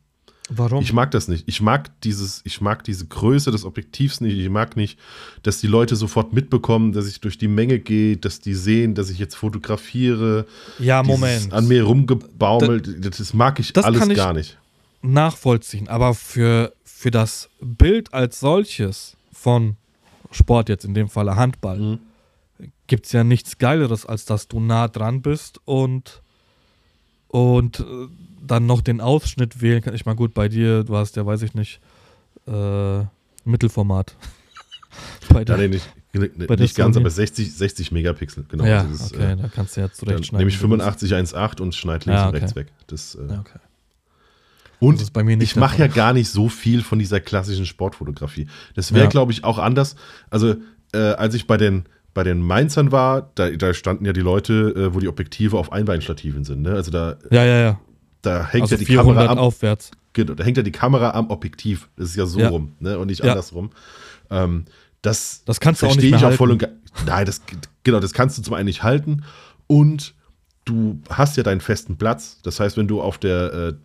Warum? Ich mag das nicht. Ich mag dieses, ich mag diese Größe des Objektivs nicht. Ich mag nicht, dass die Leute sofort mitbekommen, dass ich durch die Menge gehe, dass die sehen, dass ich jetzt fotografiere. ja, Moment. An mir rumgebaumelt. Das, das mag ich das alles ich- gar nicht. nachvollziehen. Aber für, für das Bild als solches von Sport, jetzt in dem Falle Handball, Mhm. gibt es ja nichts Geileres, als dass du nah dran bist und, und äh, dann noch den Ausschnitt wählen kannst. Ich meine, gut, bei dir, du hast ja, weiß ich nicht, äh, Mittelformat. <laughs> bei Ja, dir. nee, nicht, nicht, Bei nicht ganz, Sony. aber 60, 60 Megapixel. Genau. ja, das ist, okay, äh, da kannst du ja zurechtschneiden. nehme ich wie du willst. 85 1.8 und schneide links Ja, und okay. rechts weg. Das, äh, Ja, okay. Und Das ist bei mir nicht ich mache ja gar nicht so viel von dieser klassischen Sportfotografie. Das wäre, Ja. glaube ich, auch anders. Also, äh, als ich bei den, bei den Mainzern war, da, da standen ja die Leute, äh, wo die Objektive auf Einbeinstativen sind. Ne? Also da, Ja, ja, ja. Da hängt Also ja die 400 Kamera am, aufwärts. genau, da hängt ja die Kamera am Objektiv. Das ist ja so Ja. rum, ne? Und nicht Ja. andersrum. Ähm, das, Das kannst du auch verstehe nicht ich mehr auch voll und Nein, das genau, das kannst du zum einen nicht halten und du hast ja deinen festen Platz. Das heißt, wenn du auf der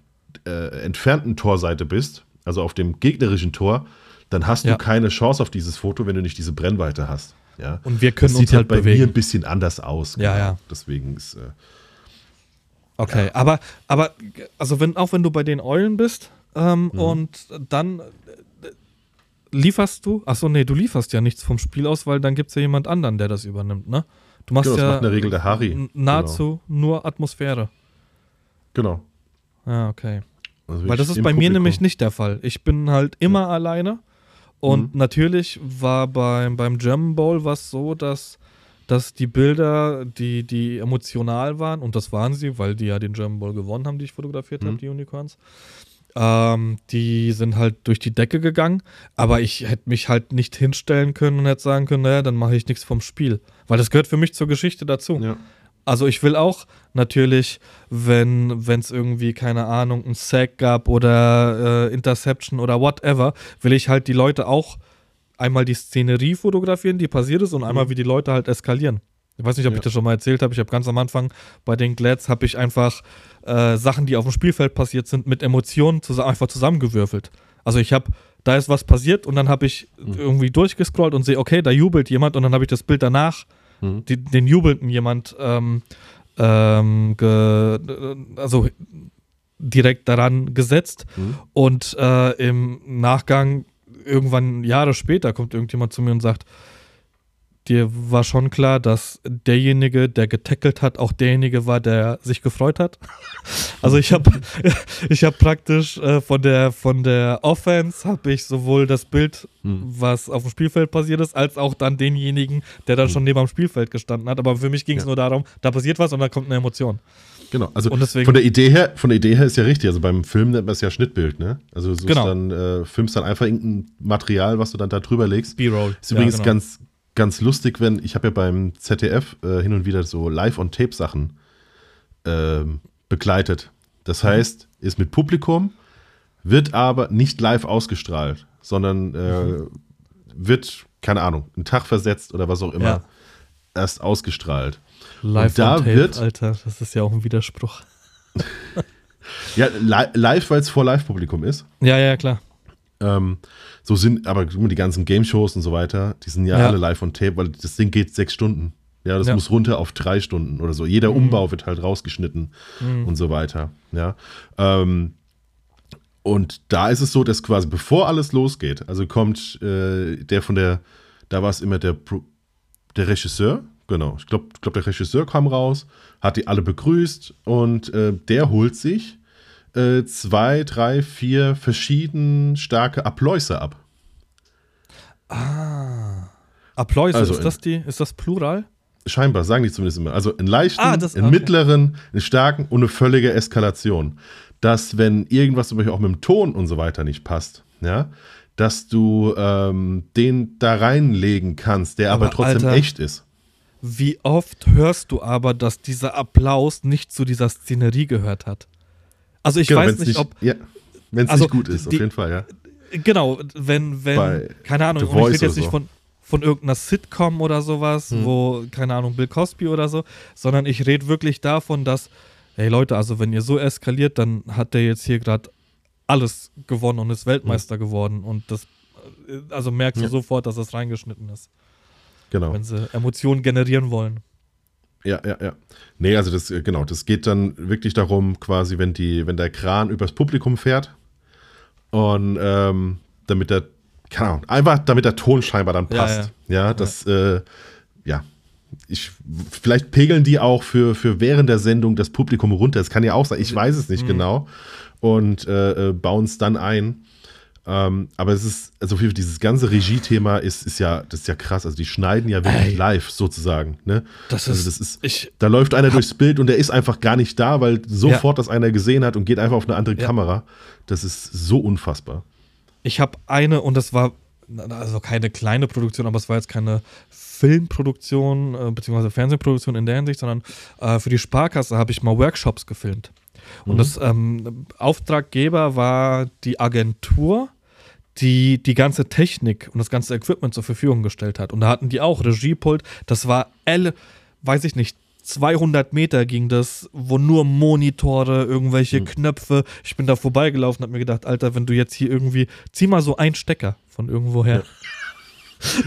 äh, äh, entfernten Torseite bist, also auf dem gegnerischen Tor, dann hast Ja. du keine Chance auf dieses Foto, wenn du nicht diese Brennweite hast. Ja. Und wir können das uns sieht halt ja bei bewegen. mir ein bisschen anders aus. genau. Ja, ja. Deswegen ist äh, Okay, aber, aber also wenn, auch wenn du bei den Eulen bist ähm, Mhm. und dann äh, lieferst du, achso, nee, du lieferst ja nichts vom Spiel aus, weil dann gibt es ja jemand anderen, der das übernimmt, ne? Du machst genau, das ja macht in der Regel der Harry. nahezu nur Atmosphäre. Genau. Ah, okay. Also Weil das ist bei mir Publikum. nämlich nicht der Fall. Ich bin halt immer alleine. Und Mhm. natürlich war beim, beim German Bowl was so, dass, dass die Bilder, die, die emotional waren, und das waren sie, weil die ja den German Bowl gewonnen haben, die ich fotografiert habe, Mhm. die Unicorns, ähm, die sind halt durch die Decke gegangen. Aber ich hätte mich halt nicht hinstellen können und hätte sagen können, naja, dann mache ich nichts vom Spiel. Weil das gehört für mich zur Geschichte dazu. Ja. Also ich will auch natürlich, wenn es irgendwie, keine Ahnung, ein Sack gab oder äh, Interception oder whatever, will ich halt die Leute auch einmal die Szenerie fotografieren, die passiert ist, und einmal, wie die Leute halt eskalieren. Ich weiß nicht, ob Ja. ich das schon mal erzählt habe. Ich habe ganz am Anfang bei den Glads habe ich einfach äh, Sachen, die auf dem Spielfeld passiert sind, mit Emotionen zus einfach zusammengewürfelt. Also ich habe, da ist was passiert und dann habe ich irgendwie durchgescrollt und sehe, okay, da jubelt jemand und dann habe ich das Bild danach Mhm. die, den jubelnden jemand ähm, ähm, also direkt daran gesetzt. Mhm. Und äh, im Nachgang, irgendwann Jahre später, kommt irgendjemand zu mir und sagt, dir war schon klar, dass derjenige, der getackelt hat, auch derjenige war, der sich gefreut hat. <laughs> Also ich habe <laughs> ich hab praktisch äh, von der von der Offense habe ich sowohl das Bild, Hm. was auf dem Spielfeld passiert ist, als auch dann denjenigen, der dann schon neben am Spielfeld gestanden hat. Aber für mich ging es Ja. nur darum, da passiert was und da kommt eine Emotion. Genau, also deswegen- von der Idee her, von der Idee her ist ja richtig. Also beim Film nennt man es ja Schnittbild, ne? Also du Genau. dann, äh, filmst dann einfach irgendein Material, was du dann da drüber legst. B-Roll. Ist übrigens genau. ganz, ganz lustig, wenn, ich habe ja beim ZDF äh, hin und wieder so Live-on-Tape-Sachen ähm, begleitet. Das heißt, ist mit Publikum, wird aber nicht live ausgestrahlt, sondern äh, wird, keine Ahnung, einen Tag versetzt oder was auch immer, Ja. erst ausgestrahlt. Live Und da Tape, wird- Alter, das ist ja auch ein Widerspruch. Ja, li live, weil es vor Live-Publikum ist. Ja, ja, klar. Ähm, so sind, aber die ganzen Game-Shows und so weiter, die sind ja, Ja. alle live on tape, weil das Ding geht sechs Stunden. Ja, das Ja. muss runter auf drei Stunden oder so. Jeder Umbau wird halt rausgeschnitten und so weiter. Ja. Ähm, und da ist es so, dass quasi bevor alles losgeht, also kommt äh, der von der, da war es immer der, Pro- der Regisseur, genau, ich glaube, glaub, der Regisseur kam raus, hat die alle begrüßt und äh, der holt sich äh, zwei, drei, vier verschieden starke Appläuse ab. Applaus, Also ist das die, ist das Plural? Scheinbar, sagen die zumindest immer. Also einen leichten, Ah, das- einen okay. mittleren, einen starken und eine völlige Eskalation. Dass, wenn irgendwas zum Beispiel auch mit dem Ton und so weiter nicht passt, ja, dass du ähm, den da reinlegen kannst, der aber, Aber, trotzdem Alter, echt ist. Wie oft hörst du aber, dass dieser Applaus nicht zu dieser Szenerie gehört hat? Also ich weiß wenn's nicht, ob, ja, wenn es also nicht gut ist, auf die- jeden Fall, ja. genau, wenn, wenn, Bei keine Ahnung, ich rede jetzt oder nicht so. von, von irgendeiner Sitcom oder sowas, Hm. wo, keine Ahnung, Bill Cosby oder so, sondern ich rede wirklich davon, dass, hey Leute, also wenn ihr so eskaliert, dann hat der jetzt hier gerade alles gewonnen und ist Weltmeister geworden und das, äh, also merkst du Ja. sofort, dass das reingeschnitten ist, Genau. wenn sie Emotionen generieren wollen. Ja, ja, ja. Nee, also das, äh, genau, das geht dann wirklich darum, quasi, wenn die, wenn der Kran übers Publikum fährt und ähm, damit der, keine Ahnung, einfach damit der Ton scheinbar dann Ja, passt. Ja, das, äh, ja. Ich, vielleicht pegeln die auch für, für während der Sendung das Publikum runter. Das kann ja auch sein. Ich weiß es nicht Mhm. genau. Und äh, äh, bauen es dann ein. Ähm, aber es ist, also für dieses ganze Regie-Thema ist, ist ja, das ist ja krass. Also die schneiden ja wirklich Ey. live sozusagen. Ne? Das also ist- das ist, ich- da läuft einer durchs Bild und der ist einfach gar nicht da, weil sofort das einer gesehen hat und geht einfach auf eine andere Ja. Kamera. Das ist so unfassbar. Ich habe eine und das war also keine kleine Produktion, aber es war jetzt keine Filmproduktion äh, beziehungsweise Fernsehproduktion in der Hinsicht, sondern äh, für die Sparkasse habe ich mal Workshops gefilmt. Und das ähm, Auftraggeber war die Agentur, die die ganze Technik und das ganze Equipment zur Verfügung gestellt hat. Und da hatten die auch Regiepult. Das war L, weiß ich nicht, 200 Meter ging das, wo nur Monitore, irgendwelche Knöpfe. Ich bin da vorbeigelaufen, hab mir gedacht, Alter, wenn du jetzt hier irgendwie, zieh mal so einen Stecker von irgendwo her. <laughs>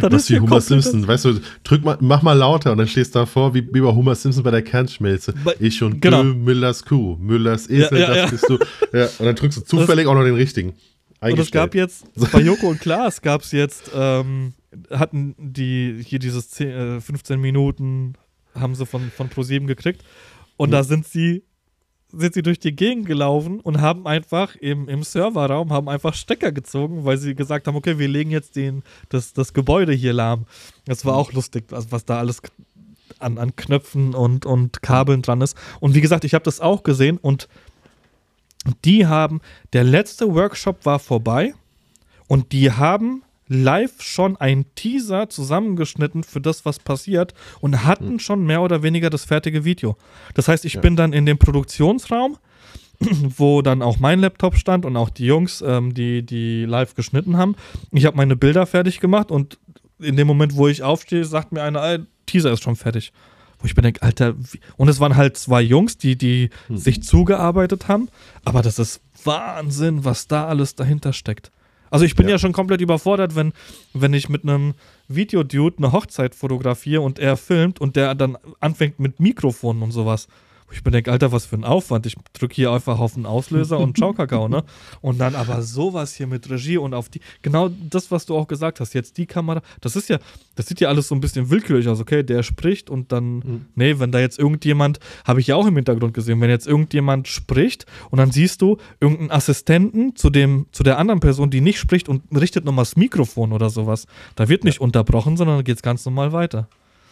Dann Was ist wie Homer Simpson, weißt du, drück mal, mach mal lauter und dann stehst du davor, wie, wie bei Homer Simpson bei der Kernschmelze. Bei- Ich und genau. Müllers Kuh, Müllers Esel, Ja, ja, das ja. bist du. Ja, und dann drückst du zufällig auch noch den richtigen. Und es gab jetzt, bei Joko und Klaas gab es jetzt, ähm, hatten die hier dieses 10, äh, 15 Minuten, haben sie von, von ProSieben gekriegt. Und Mhm. da sind sie, sind sie durch die Gegend gelaufen und haben einfach im, im Serverraum, haben einfach Stecker gezogen, weil sie gesagt haben, okay, wir legen jetzt den, das, das Gebäude hier lahm. Das war auch lustig, was, was da alles an, an Knöpfen und, und Kabeln dran ist. Und wie gesagt, ich habe das auch gesehen und die haben, der letzte Workshop war vorbei und die haben live schon einen Teaser zusammengeschnitten für das, was passiert und hatten schon mehr oder weniger das fertige Video. Das heißt, ich Ja. bin dann in dem Produktionsraum, <clears throat> wo dann auch mein Laptop stand und auch die Jungs, ähm, die, die live geschnitten haben. Ich habe meine Bilder fertig gemacht und in dem Moment, wo ich aufstehe, sagt mir einer, Teaser ist schon fertig. Wo ich mir denke, Alter, wie? und es waren halt zwei Jungs, die, die sich zugearbeitet haben, aber das ist Wahnsinn, was da alles dahinter steckt. Also ich bin ja, Ja. schon komplett überfordert, wenn, wenn ich mit einem Videodude eine Hochzeit fotografiere und er filmt und der dann anfängt mit Mikrofonen und sowas. Ich mir denke, Alter, was für ein Aufwand. Ich drücke hier einfach auf den Auslöser und ciao <laughs> Kakao, ne? Und dann aber sowas hier mit Regie und auf die, genau das, was du auch gesagt hast, jetzt die Kamera, das ist ja, das sieht ja alles so ein bisschen willkürlich aus, okay? Der spricht und dann, mhm. nee, wenn da jetzt irgendjemand, habe ich ja auch im Hintergrund gesehen, wenn jetzt irgendjemand spricht und dann siehst du irgendeinen Assistenten zu dem, zu der anderen Person, die nicht spricht und richtet nochmal das Mikrofon oder sowas. Da wird nicht ja. unterbrochen, sondern da geht es ganz normal weiter.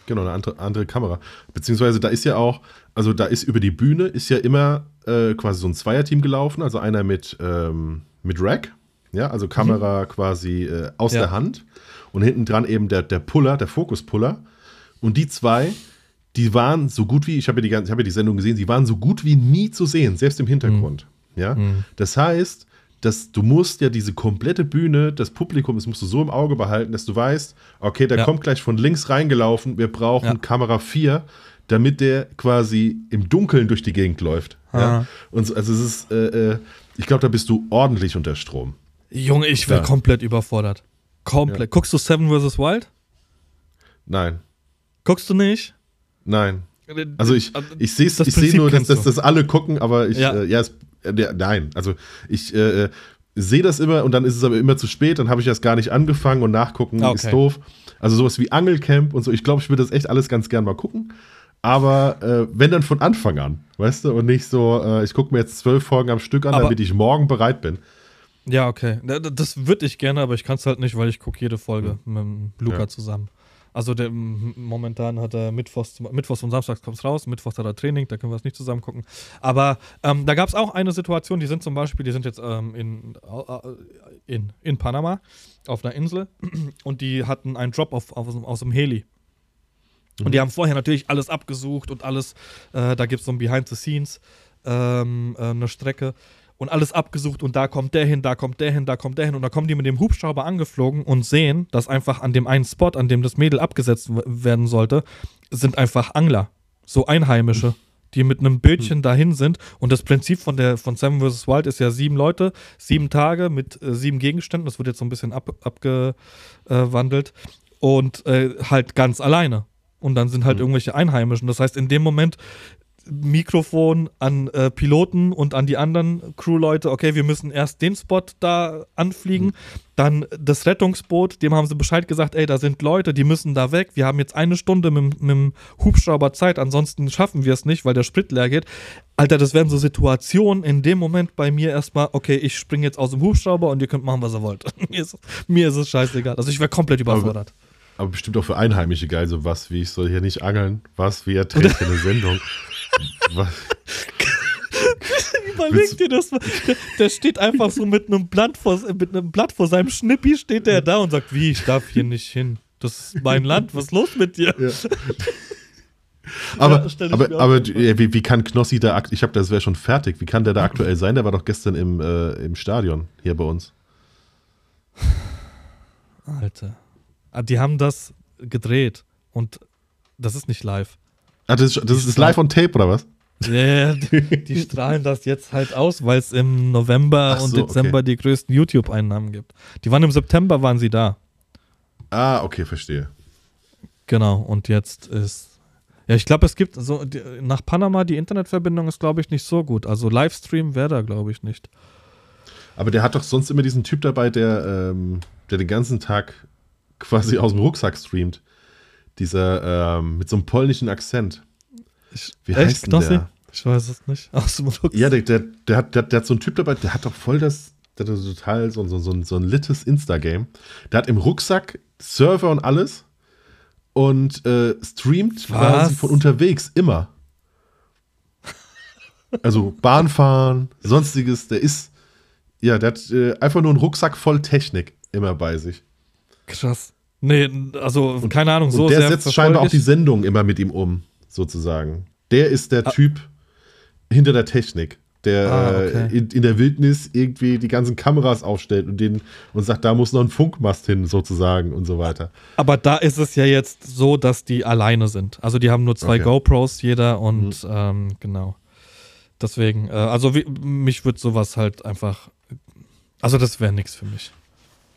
Genau, eine andere, andere Kamera. Beziehungsweise da ist ja auch, also da ist über die Bühne ist ja immer äh, quasi so ein Zweierteam gelaufen, also einer mit, ähm, mit Rack, ja, also Kamera mhm. quasi äh, aus ja. der Hand und hinten dran eben der, der Puller, der Fokuspuller. Und die zwei, die waren so gut wie, ich habe ja, die, hab ja die Sendung gesehen, sie waren so gut wie nie zu sehen, selbst im Hintergrund. Mhm. Ja? Mhm. Das heißt, dass du musst ja diese komplette Bühne, das Publikum, das musst du so im Auge behalten, dass du weißt, okay, der ja. kommt gleich von links reingelaufen, wir brauchen ja. Kamera 4, damit der quasi im Dunkeln durch die Gegend läuft. Ja? Und also es ist, äh, äh, ich glaube, da bist du ordentlich unter Strom. Junge, ich wäre komplett überfordert. Komplett. Guckst du Seven vs. Wild? Nein. Guckst du nicht? Nein. Also ich, also ich sehe ich seh nur, dass, dass, das alle gucken, aber ich, ja, äh, ja es äh, nein, also ich äh, äh, sehe das immer und dann ist es aber immer zu spät, dann habe ich das gar nicht angefangen und nachgucken okay. ist doof. Also sowas wie Angelcamp und so, ich glaube, ich würde das echt alles ganz gern mal gucken. Aber äh, wenn dann von Anfang an, weißt du, und nicht so, äh, ich gucke mir jetzt zwölf Folgen am Stück an, aber damit ich morgen bereit bin. Ja, okay. Das würde ich gerne, aber ich kann es halt nicht, weil ich gucke jede Folge mhm. mit Luca ja. zusammen. Also der, momentan hat er Mittwochs, Mittwochs und Samstags kommt es raus, Mittwochs hat er Training, da können wir es nicht zusammen gucken. Aber ähm, da gab es auch eine Situation, die sind zum Beispiel, die sind jetzt ähm, in, in, in Panama auf einer Insel <clears throat> und die hatten einen Drop auf, auf, aus dem Heli. Und die mhm. haben vorher natürlich alles abgesucht und alles, äh, da gibt es so ein Behind the Scenes, ähm, äh, eine Strecke und alles abgesucht und da kommt der hin, da kommt der hin, da kommt der hin und da kommen die mit dem Hubschrauber angeflogen und sehen, dass einfach an dem einen Spot, an dem das Mädel abgesetzt werden sollte, sind einfach Angler, so Einheimische, die mit einem Bötchen hm. dahin sind und das Prinzip von der von Seven vs. Wild ist ja sieben Leute, sieben Tage mit äh, sieben Gegenständen, das wird jetzt so ein bisschen ab, abgewandelt und äh, halt ganz alleine. Und dann sind halt mhm. irgendwelche Einheimischen. Das heißt, in dem Moment Mikrofon an äh, Piloten und an die anderen Crewleute, okay, wir müssen erst den Spot da anfliegen, mhm. dann das Rettungsboot, dem haben sie Bescheid gesagt, ey, da sind Leute, die müssen da weg, wir haben jetzt eine Stunde mit, mit dem Hubschrauber Zeit, ansonsten schaffen wir es nicht, weil der Sprit leer geht. Alter, das wären so Situationen in dem Moment bei mir erstmal, okay, ich springe jetzt aus dem Hubschrauber und ihr könnt machen, was ihr wollt. <laughs> mir, ist, mir ist es scheißegal. Also ich wäre komplett überfordert. Aber, aber bestimmt auch für Einheimische geil, so was, wie ich soll hier nicht angeln, was, wie er trägt eine Sendung. <laughs> Überleg dir das mal. Der, der, steht einfach so mit einem, Blatt vor, mit einem Blatt vor seinem Schnippi, steht der da und sagt, wie, ich darf hier nicht hin. Das ist mein Land, was ist los mit dir? Ja. <laughs> aber, ja, aber, aber wie, wie, kann Knossi da, ich habe das wäre schon fertig, wie kann der da aktuell sein? Der war doch gestern im, äh, im Stadion hier bei uns. Alter. Ah, die haben das gedreht und das ist nicht live. Ah, das, ist, das ist live on tape, oder was? Ja, die, die <laughs> strahlen das jetzt halt aus, weil es im November so, und Dezember okay. die größten YouTube-Einnahmen gibt. Die waren im September, waren sie da. Ah, okay, verstehe. Genau, und jetzt ist. Ja, ich glaube, es gibt so die, nach Panama die Internetverbindung ist, glaube ich, nicht so gut. Also Livestream wäre da, glaube ich, nicht. Aber der hat doch sonst immer diesen Typ dabei, der, ähm, der den ganzen Tag quasi aus dem Rucksack streamt. Dieser ähm, mit so einem polnischen Akzent. Ich, Wie echt, heißt denn der? Ich weiß es nicht. <laughs> Aus dem Ja, der, der, der, hat, der, der hat so einen Typ dabei, der hat doch voll das, der hat total so, so, so, so ein littes Insta-Game. Der hat im Rucksack Server und alles und äh, streamt Was? quasi von unterwegs immer. Also Bahnfahren, sonstiges, der ist, ja, der hat äh, einfach nur einen Rucksack voll Technik immer bei sich. Krass. Nee, also und, keine Ahnung, so und der setzt scheinbar auch die Sendung immer mit ihm um, sozusagen. Der ist der ah. Typ hinter der Technik, der ah, okay. Äh, in, in, der Wildnis irgendwie die ganzen Kameras aufstellt und den und sagt, da muss noch ein Funkmast hin, sozusagen und so weiter. Aber da ist es ja jetzt so, dass die alleine sind. Also die haben nur zwei okay. GoPros jeder und mhm. ähm, genau. Deswegen, äh, also wie, mich würde sowas halt einfach. Also das wäre nichts für mich.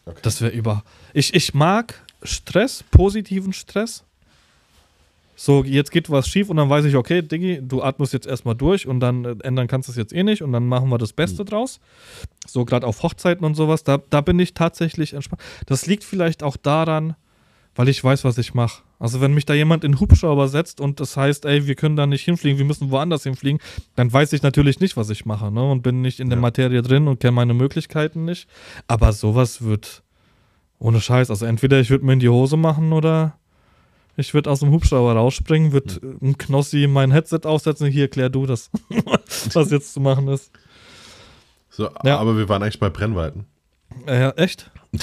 Okay. Das wäre über. Ich, ich mag Stress, positiven Stress. So, jetzt geht was schief und dann weiß ich, okay, Diggi, du atmest jetzt erstmal durch und dann äh, ändern kannst du es jetzt eh nicht und dann machen wir das Beste mhm. draus. So, gerade auf Hochzeiten und sowas, da, da bin ich tatsächlich entspannt. Das liegt vielleicht auch daran, weil ich weiß, was ich mache. Also wenn mich da jemand in Hubschrauber setzt und das heißt, ey, wir können da nicht hinfliegen, wir müssen woanders hinfliegen, dann weiß ich natürlich nicht, was ich mache, ne? Und bin nicht in ja. der Materie drin und kenne meine Möglichkeiten nicht. Aber sowas wird ohne Scheiß. Also entweder ich würde mir in die Hose machen oder ich würde aus dem Hubschrauber rausspringen, würde mhm. ein Knossi mein Headset aufsetzen. Hier, klär du das, <laughs> was jetzt zu machen ist. So, ja. aber wir waren eigentlich bei Brennweiten. Ja, echt? <laughs>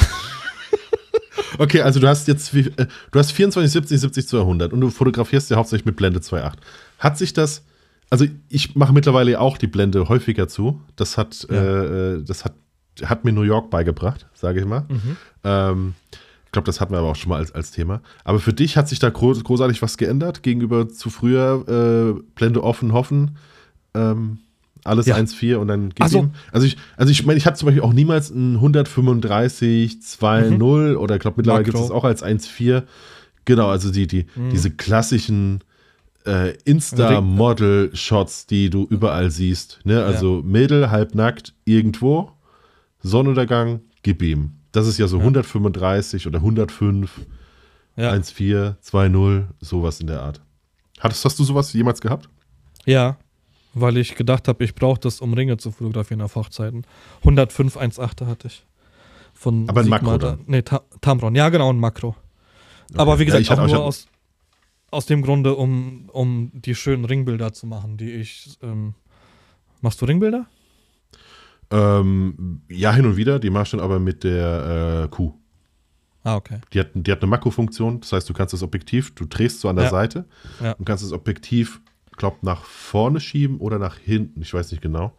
okay, also du hast jetzt äh, du hast 24, 70, 70 zu 100 und du fotografierst ja hauptsächlich mit Blende 2.8. Hat sich das, also ich mache mittlerweile auch die Blende häufiger zu. Das hat, ja. äh, äh das hat, hat mir New York beigebracht, sage ich mal. Mhm. Ähm, ich glaube, das hatten wir aber auch schon mal als, als Thema. Aber für dich hat sich da groß, großartig was geändert gegenüber zu früher äh, Blende offen, hoffen. Ähm, alles ja. 1,4 und dann geht ihm. Also ich, also ich meine, ich hatte zum Beispiel auch niemals ein 135 2.0 mhm. oder ich glaube mittlerweile gibt es das auch als 1,4. Genau, also die, die, mhm. diese klassischen äh, Insta-Model-Shots, die du überall siehst. Ne? Also ja. Mädel, halbnackt, irgendwo, Sonnenuntergang, gib ihm. Das ist ja so ja. 135 oder 105, ja. 1,4, 2,0, sowas in der Art. Hattest, hast du sowas jemals gehabt? Ja, weil ich gedacht habe, ich brauche das, um Ringe zu fotografieren auf Hochzeiten. 105 1,8 hatte ich. Von Aber ein Makro dann? Nee, Ta Tamron. Ja, genau, ein Makro. Okay. Aber wie gesagt, ja, auch nur aus, aus dem Grunde, um, um die schönen Ringbilder zu machen, die ich. Ähm, machst du Ringbilder? Ähm, ja, hin und wieder. Die machst du dann aber mit der äh, Kuh. Ah, okay. Die hat, die hat eine Makrofunktion, das heißt, du kannst das Objektiv, du drehst so an der ja. Seite ja. und kannst das Objektiv, glaube nach vorne schieben oder nach hinten, ich weiß nicht genau.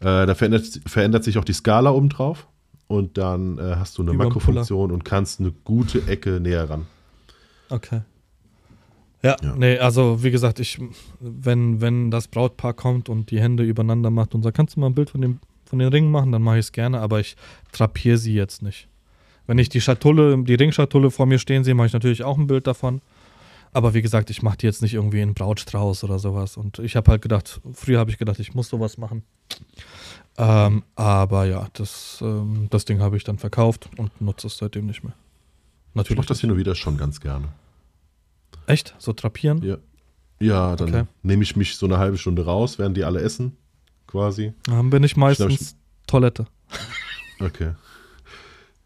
Äh, da verändert, verändert sich auch die Skala oben drauf und dann äh, hast du eine Makrofunktion und kannst eine gute Ecke näher ran. Okay. Ja, ja, nee, also wie gesagt, ich, wenn, wenn das Brautpaar kommt und die Hände übereinander macht und sagt, kannst du mal ein Bild von dem von den Ringen machen, dann mache ich es gerne, aber ich trapiere sie jetzt nicht. Wenn ich die Schatulle, die Ringschatulle vor mir stehen sehe, mache ich natürlich auch ein Bild davon. Aber wie gesagt, ich mache die jetzt nicht irgendwie in Brautstrauß oder sowas. Und ich habe halt gedacht, früher habe ich gedacht, ich muss sowas machen. Ähm, aber ja, das, ähm, das Ding habe ich dann verkauft und nutze es seitdem nicht mehr. Natürlich. Ich mache das hin und wieder schon ganz gerne. Echt? So trapieren? Ja. Ja, dann okay. nehme ich mich so eine halbe Stunde raus, während die alle essen quasi. Dann bin ich meistens ich, Toilette. Okay.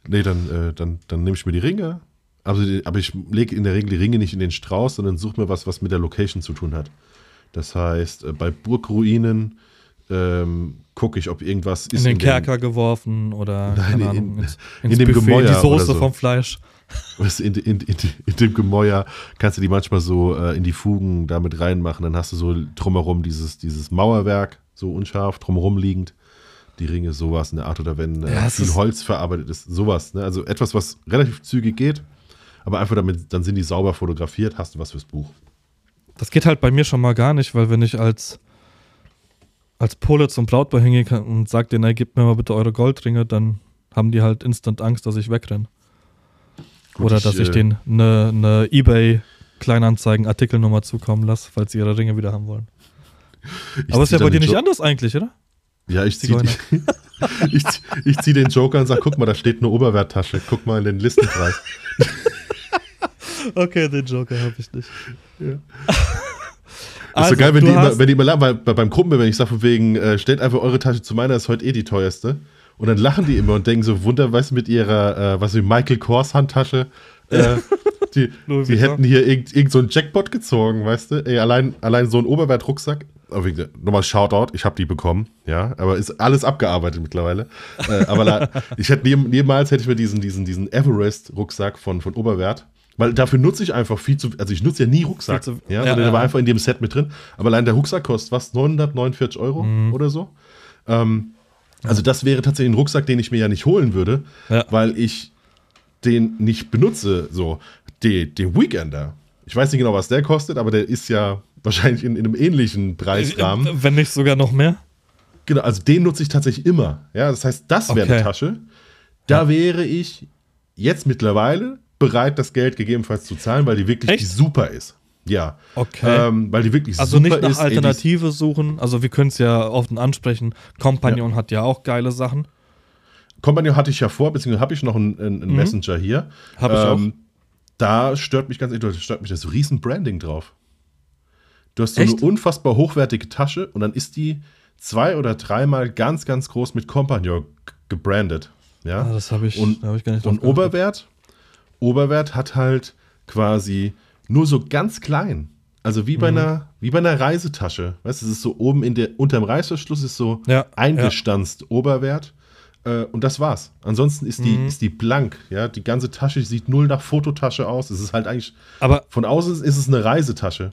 Nee, dann, äh, dann, dann nehme ich mir die Ringe. Also, aber ich lege in der Regel die Ringe nicht in den Strauß, sondern suche mir was, was mit der Location zu tun hat. Das heißt, äh, bei Burgruinen ähm, gucke ich, ob irgendwas ist. In den in Kerker geworfen oder nein, in, Ahnung, ins, ins in dem Buffet, Gemäuer die Soße so. vom Fleisch. In, in, in, in, dem Gemäuer kannst du die manchmal so äh, in die Fugen damit reinmachen. Dann hast du so drumherum dieses, dieses Mauerwerk so unscharf drumherum liegend. Die Ringe, sowas in der Art oder wenn äh, ja, viel Holz verarbeitet ist, sowas. Ne? Also etwas, was relativ zügig geht, aber einfach damit, dann sind die sauber fotografiert, hast du was fürs Buch. Das geht halt bei mir schon mal gar nicht, weil wenn ich als, als Pole zum Brautpaar hingehe und sage denen, ey, gebt mir mal bitte eure Goldringe, dann haben die halt instant Angst, dass ich wegrenne. Gut, Oder dass ich, ich äh, denen eine, eine Ebay-Kleinanzeigen-Artikelnummer zukommen lasse, falls sie ihre Ringe wieder haben wollen. <laughs> Ich Aber ist ja bei dir nicht anders eigentlich, oder? Ja, ich ziehe <laughs> ich, ich zieh den Joker und sage, guck mal, da steht eine Oberwerttasche. Guck mal in den Listenpreis. <laughs> okay, den Joker habe ich nicht. Ja. Also, ist so geil, wenn die, immer, wenn die immer lachen, weil beim Kumpel, wenn ich sage, von wegen, äh, stellt einfach eure Tasche zu meiner, ist heute eh die teuerste. Und dann lachen die immer und denken so, Wunder, weißt du, mit ihrer, äh, was wie Michael Kors Handtasche, äh, die, <laughs> die hätten hier irgend, irgend so einen Jackpot gezogen, weißt du? Ey, allein, allein so ein Oberwert-Rucksack nochmal Shoutout, ich habe die bekommen, ja, aber ist alles abgearbeitet mittlerweile. äh, aber <laughs> ich hätte nie, niemals hätte ich mir diesen, diesen, diesen Everest-Rucksack von, von Oberwert, weil dafür nutze ich einfach viel zu, also ich nutze ja nie Rucksack, zu, ja, ja, der ja. war einfach in dem Set mit drin, aber allein der Rucksack kostet was, 949 Euro mhm. oder so. Ähm, also das wäre tatsächlich ein Rucksack, den ich mir ja nicht holen würde, ja. weil ich den nicht benutze, so, den, den Weekender. Ich weiß nicht genau, was der kostet, aber der ist ja Wahrscheinlich in, in einem ähnlichen Preisrahmen. Äh, wenn nicht sogar noch mehr? Genau, also den nutze ich tatsächlich immer. Ja, das heißt, das wäre okay. eine Tasche. Da ja. wäre ich jetzt mittlerweile bereit, das Geld gegebenenfalls zu zahlen, weil die wirklich die super ist. Ja. Okay. Ähm, weil die wirklich also super nicht nach ist. Ey, die ist- Alternative suchen. Also wir können es ja oft ansprechen. Companion hat ja auch geile Sachen. Companion hatte ich ja vor, beziehungsweise habe ich noch einen, einen einen Messenger hier. Hab ich Ähm, Da stört mich ganz ehrlich, stört mich das riesen Branding drauf. Du hast so Echt? eine unfassbar hochwertige Tasche und dann ist die zwei oder dreimal ganz, ganz groß mit Compagnon gebrandet. Ja? Ah, das habe ich, Und- da hab ich gar nicht Und. Oberwert, Oberwert hat halt quasi nur so ganz klein. Also wie bei, Mhm. einer, wie bei einer Reisetasche. Weißt du, es ist so oben in der, unterm Reißverschluss ist so Ja, eingestanzt Oberwert. Äh, und das war's. Ansonsten ist die, Mhm. ist die blank. Ja, die ganze Tasche sieht null nach Fototasche aus. Es ist halt eigentlich, Aber von außen ist es eine Reisetasche.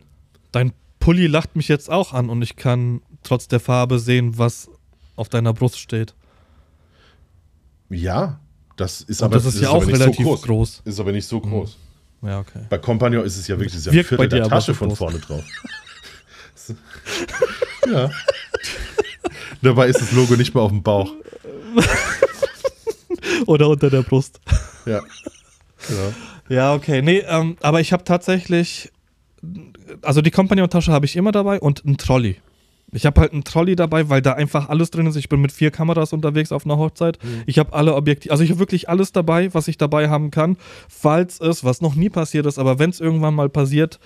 dein Pulli lacht mich jetzt auch an und ich kann trotz der Farbe sehen, was auf deiner Brust steht. Ja, das ist Und aber das ist ja aber auch nicht relativ so groß. groß. Ist aber nicht so groß. Ja, okay. Bei Compagnon ist es ja wirklich das ist ja Viertel der Tasche so von vorne drauf. <laughs> ja. <laughs> Dabei ist das Logo nicht mehr auf dem Bauch. <laughs> Oder unter der Brust. Ja. Genau. Ja, okay. Nee, ähm, aber ich habe tatsächlich, also die Companion-Tasche habe ich immer dabei und einen Trolley. Ich habe halt einen Trolley dabei, weil da einfach alles drin ist. Ich bin mit vier Kameras unterwegs auf einer Hochzeit. Ich habe alle Objektive, also ich habe wirklich alles dabei, was ich dabei haben kann, falls es, was noch nie passiert ist, aber wenn es irgendwann mal passiert,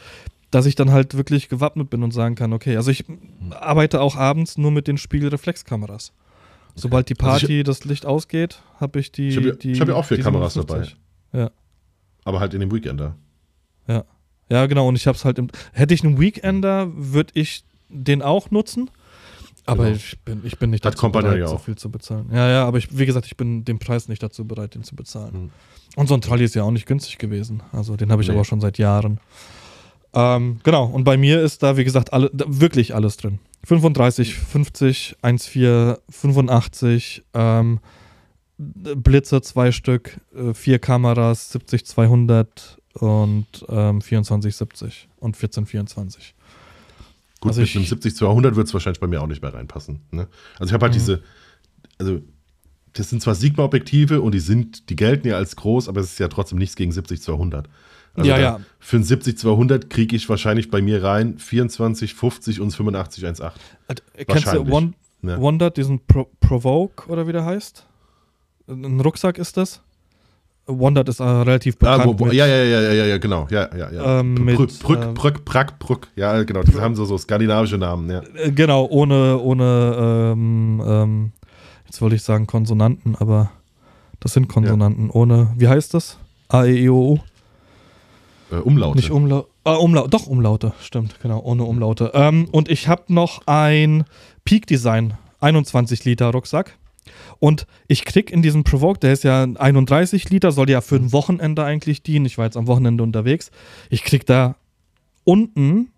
dass ich dann halt wirklich gewappnet bin und sagen kann, okay, also ich arbeite auch abends nur mit den Spiegelreflexkameras. Sobald die Also ich- Party, das Licht ausgeht, habe ich die. Ich habe ja, hab ja auch vier Kameras 57. dabei. Ja. Aber halt in dem Weekender. Ja. Ja, genau. Und ich habe es halt im. Hätte ich einen Weekender, würde ich den auch nutzen. Aber Genau. ich, bin, ich bin nicht dazu bereit, ja so viel zu bezahlen. Ja, ja, aber ich, wie gesagt, ich bin den Preis nicht dazu bereit, den zu bezahlen. Hm. Und so ein Trolley ist ja auch nicht günstig gewesen. Also den habe ich Nee. aber schon seit Jahren. Ähm, genau, und bei mir ist da, wie gesagt, alle, da, wirklich alles drin. 35, 50, 1,4, 85, ähm, Blitze zwei Stück, äh, vier Kameras, 70, 200 und ähm, 24, 70 und 14, 24. Gut, Also mit ich- einem 70-200 wird es wahrscheinlich bei mir auch nicht mehr reinpassen. Ne? Also ich habe halt Mhm. diese, also das sind zwar Sigma-Objektive und die sind, die gelten ja als groß, aber es ist ja trotzdem nichts gegen 70-200. Also Ja, ja. Für ein 70-200 kriege ich wahrscheinlich bei mir rein 24, 50 und 85, 1,8. Äh, Kennst du. Won Ja. Wonder, diesen Pro Provoke oder wie der heißt? Ein Rucksack ist das? Wonder ist äh, relativ bekannt. Ah, wo, wo, ja, ja, ja, ja, ja, ja, genau. Ja, ja, ja. Ähm, Brück, mit, Brück, ähm, Brück, Brack, Brück. Ja, genau. Die haben so, so skandinavische Namen, ja. Äh, Genau, ohne, ohne ähm, ähm, jetzt wollte ich sagen Konsonanten, aber das sind Konsonanten. Ohne, wie heißt das? A, E, I, O, U? Äh, Umlaute. Nicht Umlaute. Ah, Umlaute. Doch, Umlaute. Stimmt, genau, ohne Umlaute. Ähm, und ich habe noch ein Peak Design 21 Liter Rucksack. Und ich krieg in diesem Provoke, der ist ja 31 Liter, soll ja für ein Wochenende eigentlich dienen. Ich war jetzt am Wochenende unterwegs. Ich krieg da unten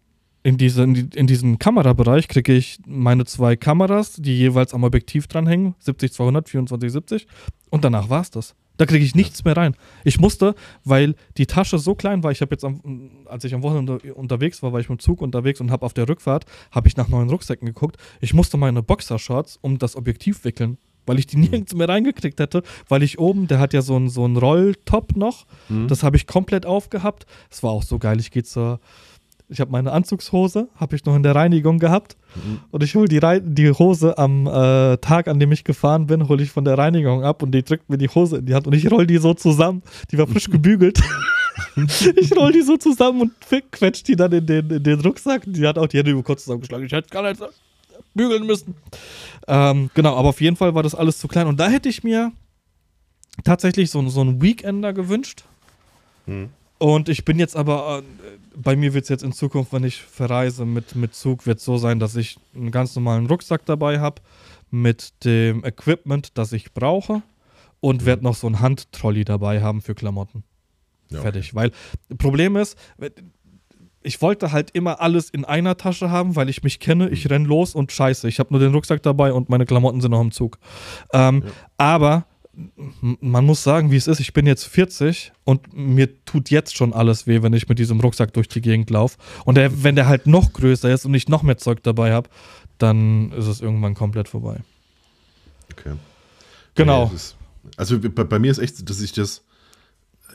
in, diese, in, die, in diesem Kamerabereich kriege ich meine zwei Kameras, die jeweils am Objektiv dranhängen, 70, 200, 24, 70 und danach war es das. Da kriege ich nichts mehr rein. Ich musste, weil die Tasche so klein war, ich habe jetzt, am, als ich am Wochenende unterwegs war, war ich mit dem Zug unterwegs und habe auf der Rückfahrt, habe ich nach neuen Rucksäcken geguckt. Ich musste meine Boxershorts um das Objektiv wickeln, weil ich die nirgends mehr reingekriegt hätte, weil ich oben, der hat ja so einen so einen Rolltop noch, Mhm. das habe ich komplett aufgehabt. Es war auch so geil, ich gehe zur ich habe meine Anzugshose, habe ich noch in der Reinigung gehabt. Mhm. Und ich hole die, die Hose am äh, Tag, an dem ich gefahren bin, hole ich von der Reinigung ab und die drückt mir die Hose in die Hand und ich roll die so zusammen. Die war frisch <laughs> gebügelt. <laughs> ich roll die so zusammen und fick- quetsch die dann in den, in den Rucksack. Die hat auch die Hände über kurz zusammengeschlagen. Ich hätte gar nicht bügeln müssen. Ähm, genau, aber auf jeden Fall war das alles zu klein. Und da hätte ich mir tatsächlich so, so einen Weekender gewünscht. Mhm. Und ich bin jetzt aber, äh, bei mir wird es jetzt in Zukunft, wenn ich verreise mit, mit Zug, wird es so sein, dass ich einen ganz normalen Rucksack dabei habe mit dem Equipment, das ich brauche und werde noch so einen Handtrolley dabei haben für Klamotten. Ja, okay. Fertig. Weil Problem ist, ich wollte halt immer alles in einer Tasche haben, weil ich mich kenne, ich renn los und scheiße, ich habe nur den Rucksack dabei und meine Klamotten sind noch im Zug. Ähm, Ja. Aber man muss sagen, wie es ist, ich bin jetzt 40 und mir tut jetzt schon alles weh, wenn ich mit diesem Rucksack durch die Gegend laufe. Und der, wenn der halt noch größer ist und ich noch mehr Zeug dabei habe, dann ist es irgendwann komplett vorbei. Okay. Genau. Das ist, also bei, bei mir ist echt, dass ich das.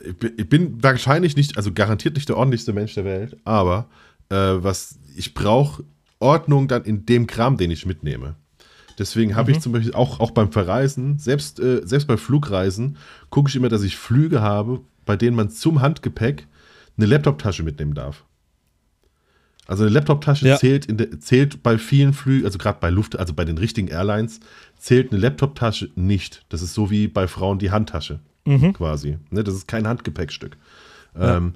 Ich bin- ich bin wahrscheinlich nicht, also garantiert nicht der ordentlichste Mensch der Welt, aber äh, was ich brauche Ordnung dann in dem Kram, den ich mitnehme. Deswegen habe ich zum Beispiel auch, auch beim Verreisen, selbst, äh, selbst bei Flugreisen, gucke ich immer, dass ich Flüge habe, bei denen man zum Handgepäck eine Laptoptasche mitnehmen darf. Also eine Laptoptasche Ja. zählt, in der, zählt bei vielen Flügen, also gerade bei Luft, also bei den richtigen Airlines, zählt eine Laptoptasche nicht. Das ist so wie bei Frauen die Handtasche quasi. Ne, das ist kein Handgepäckstück. Ähm,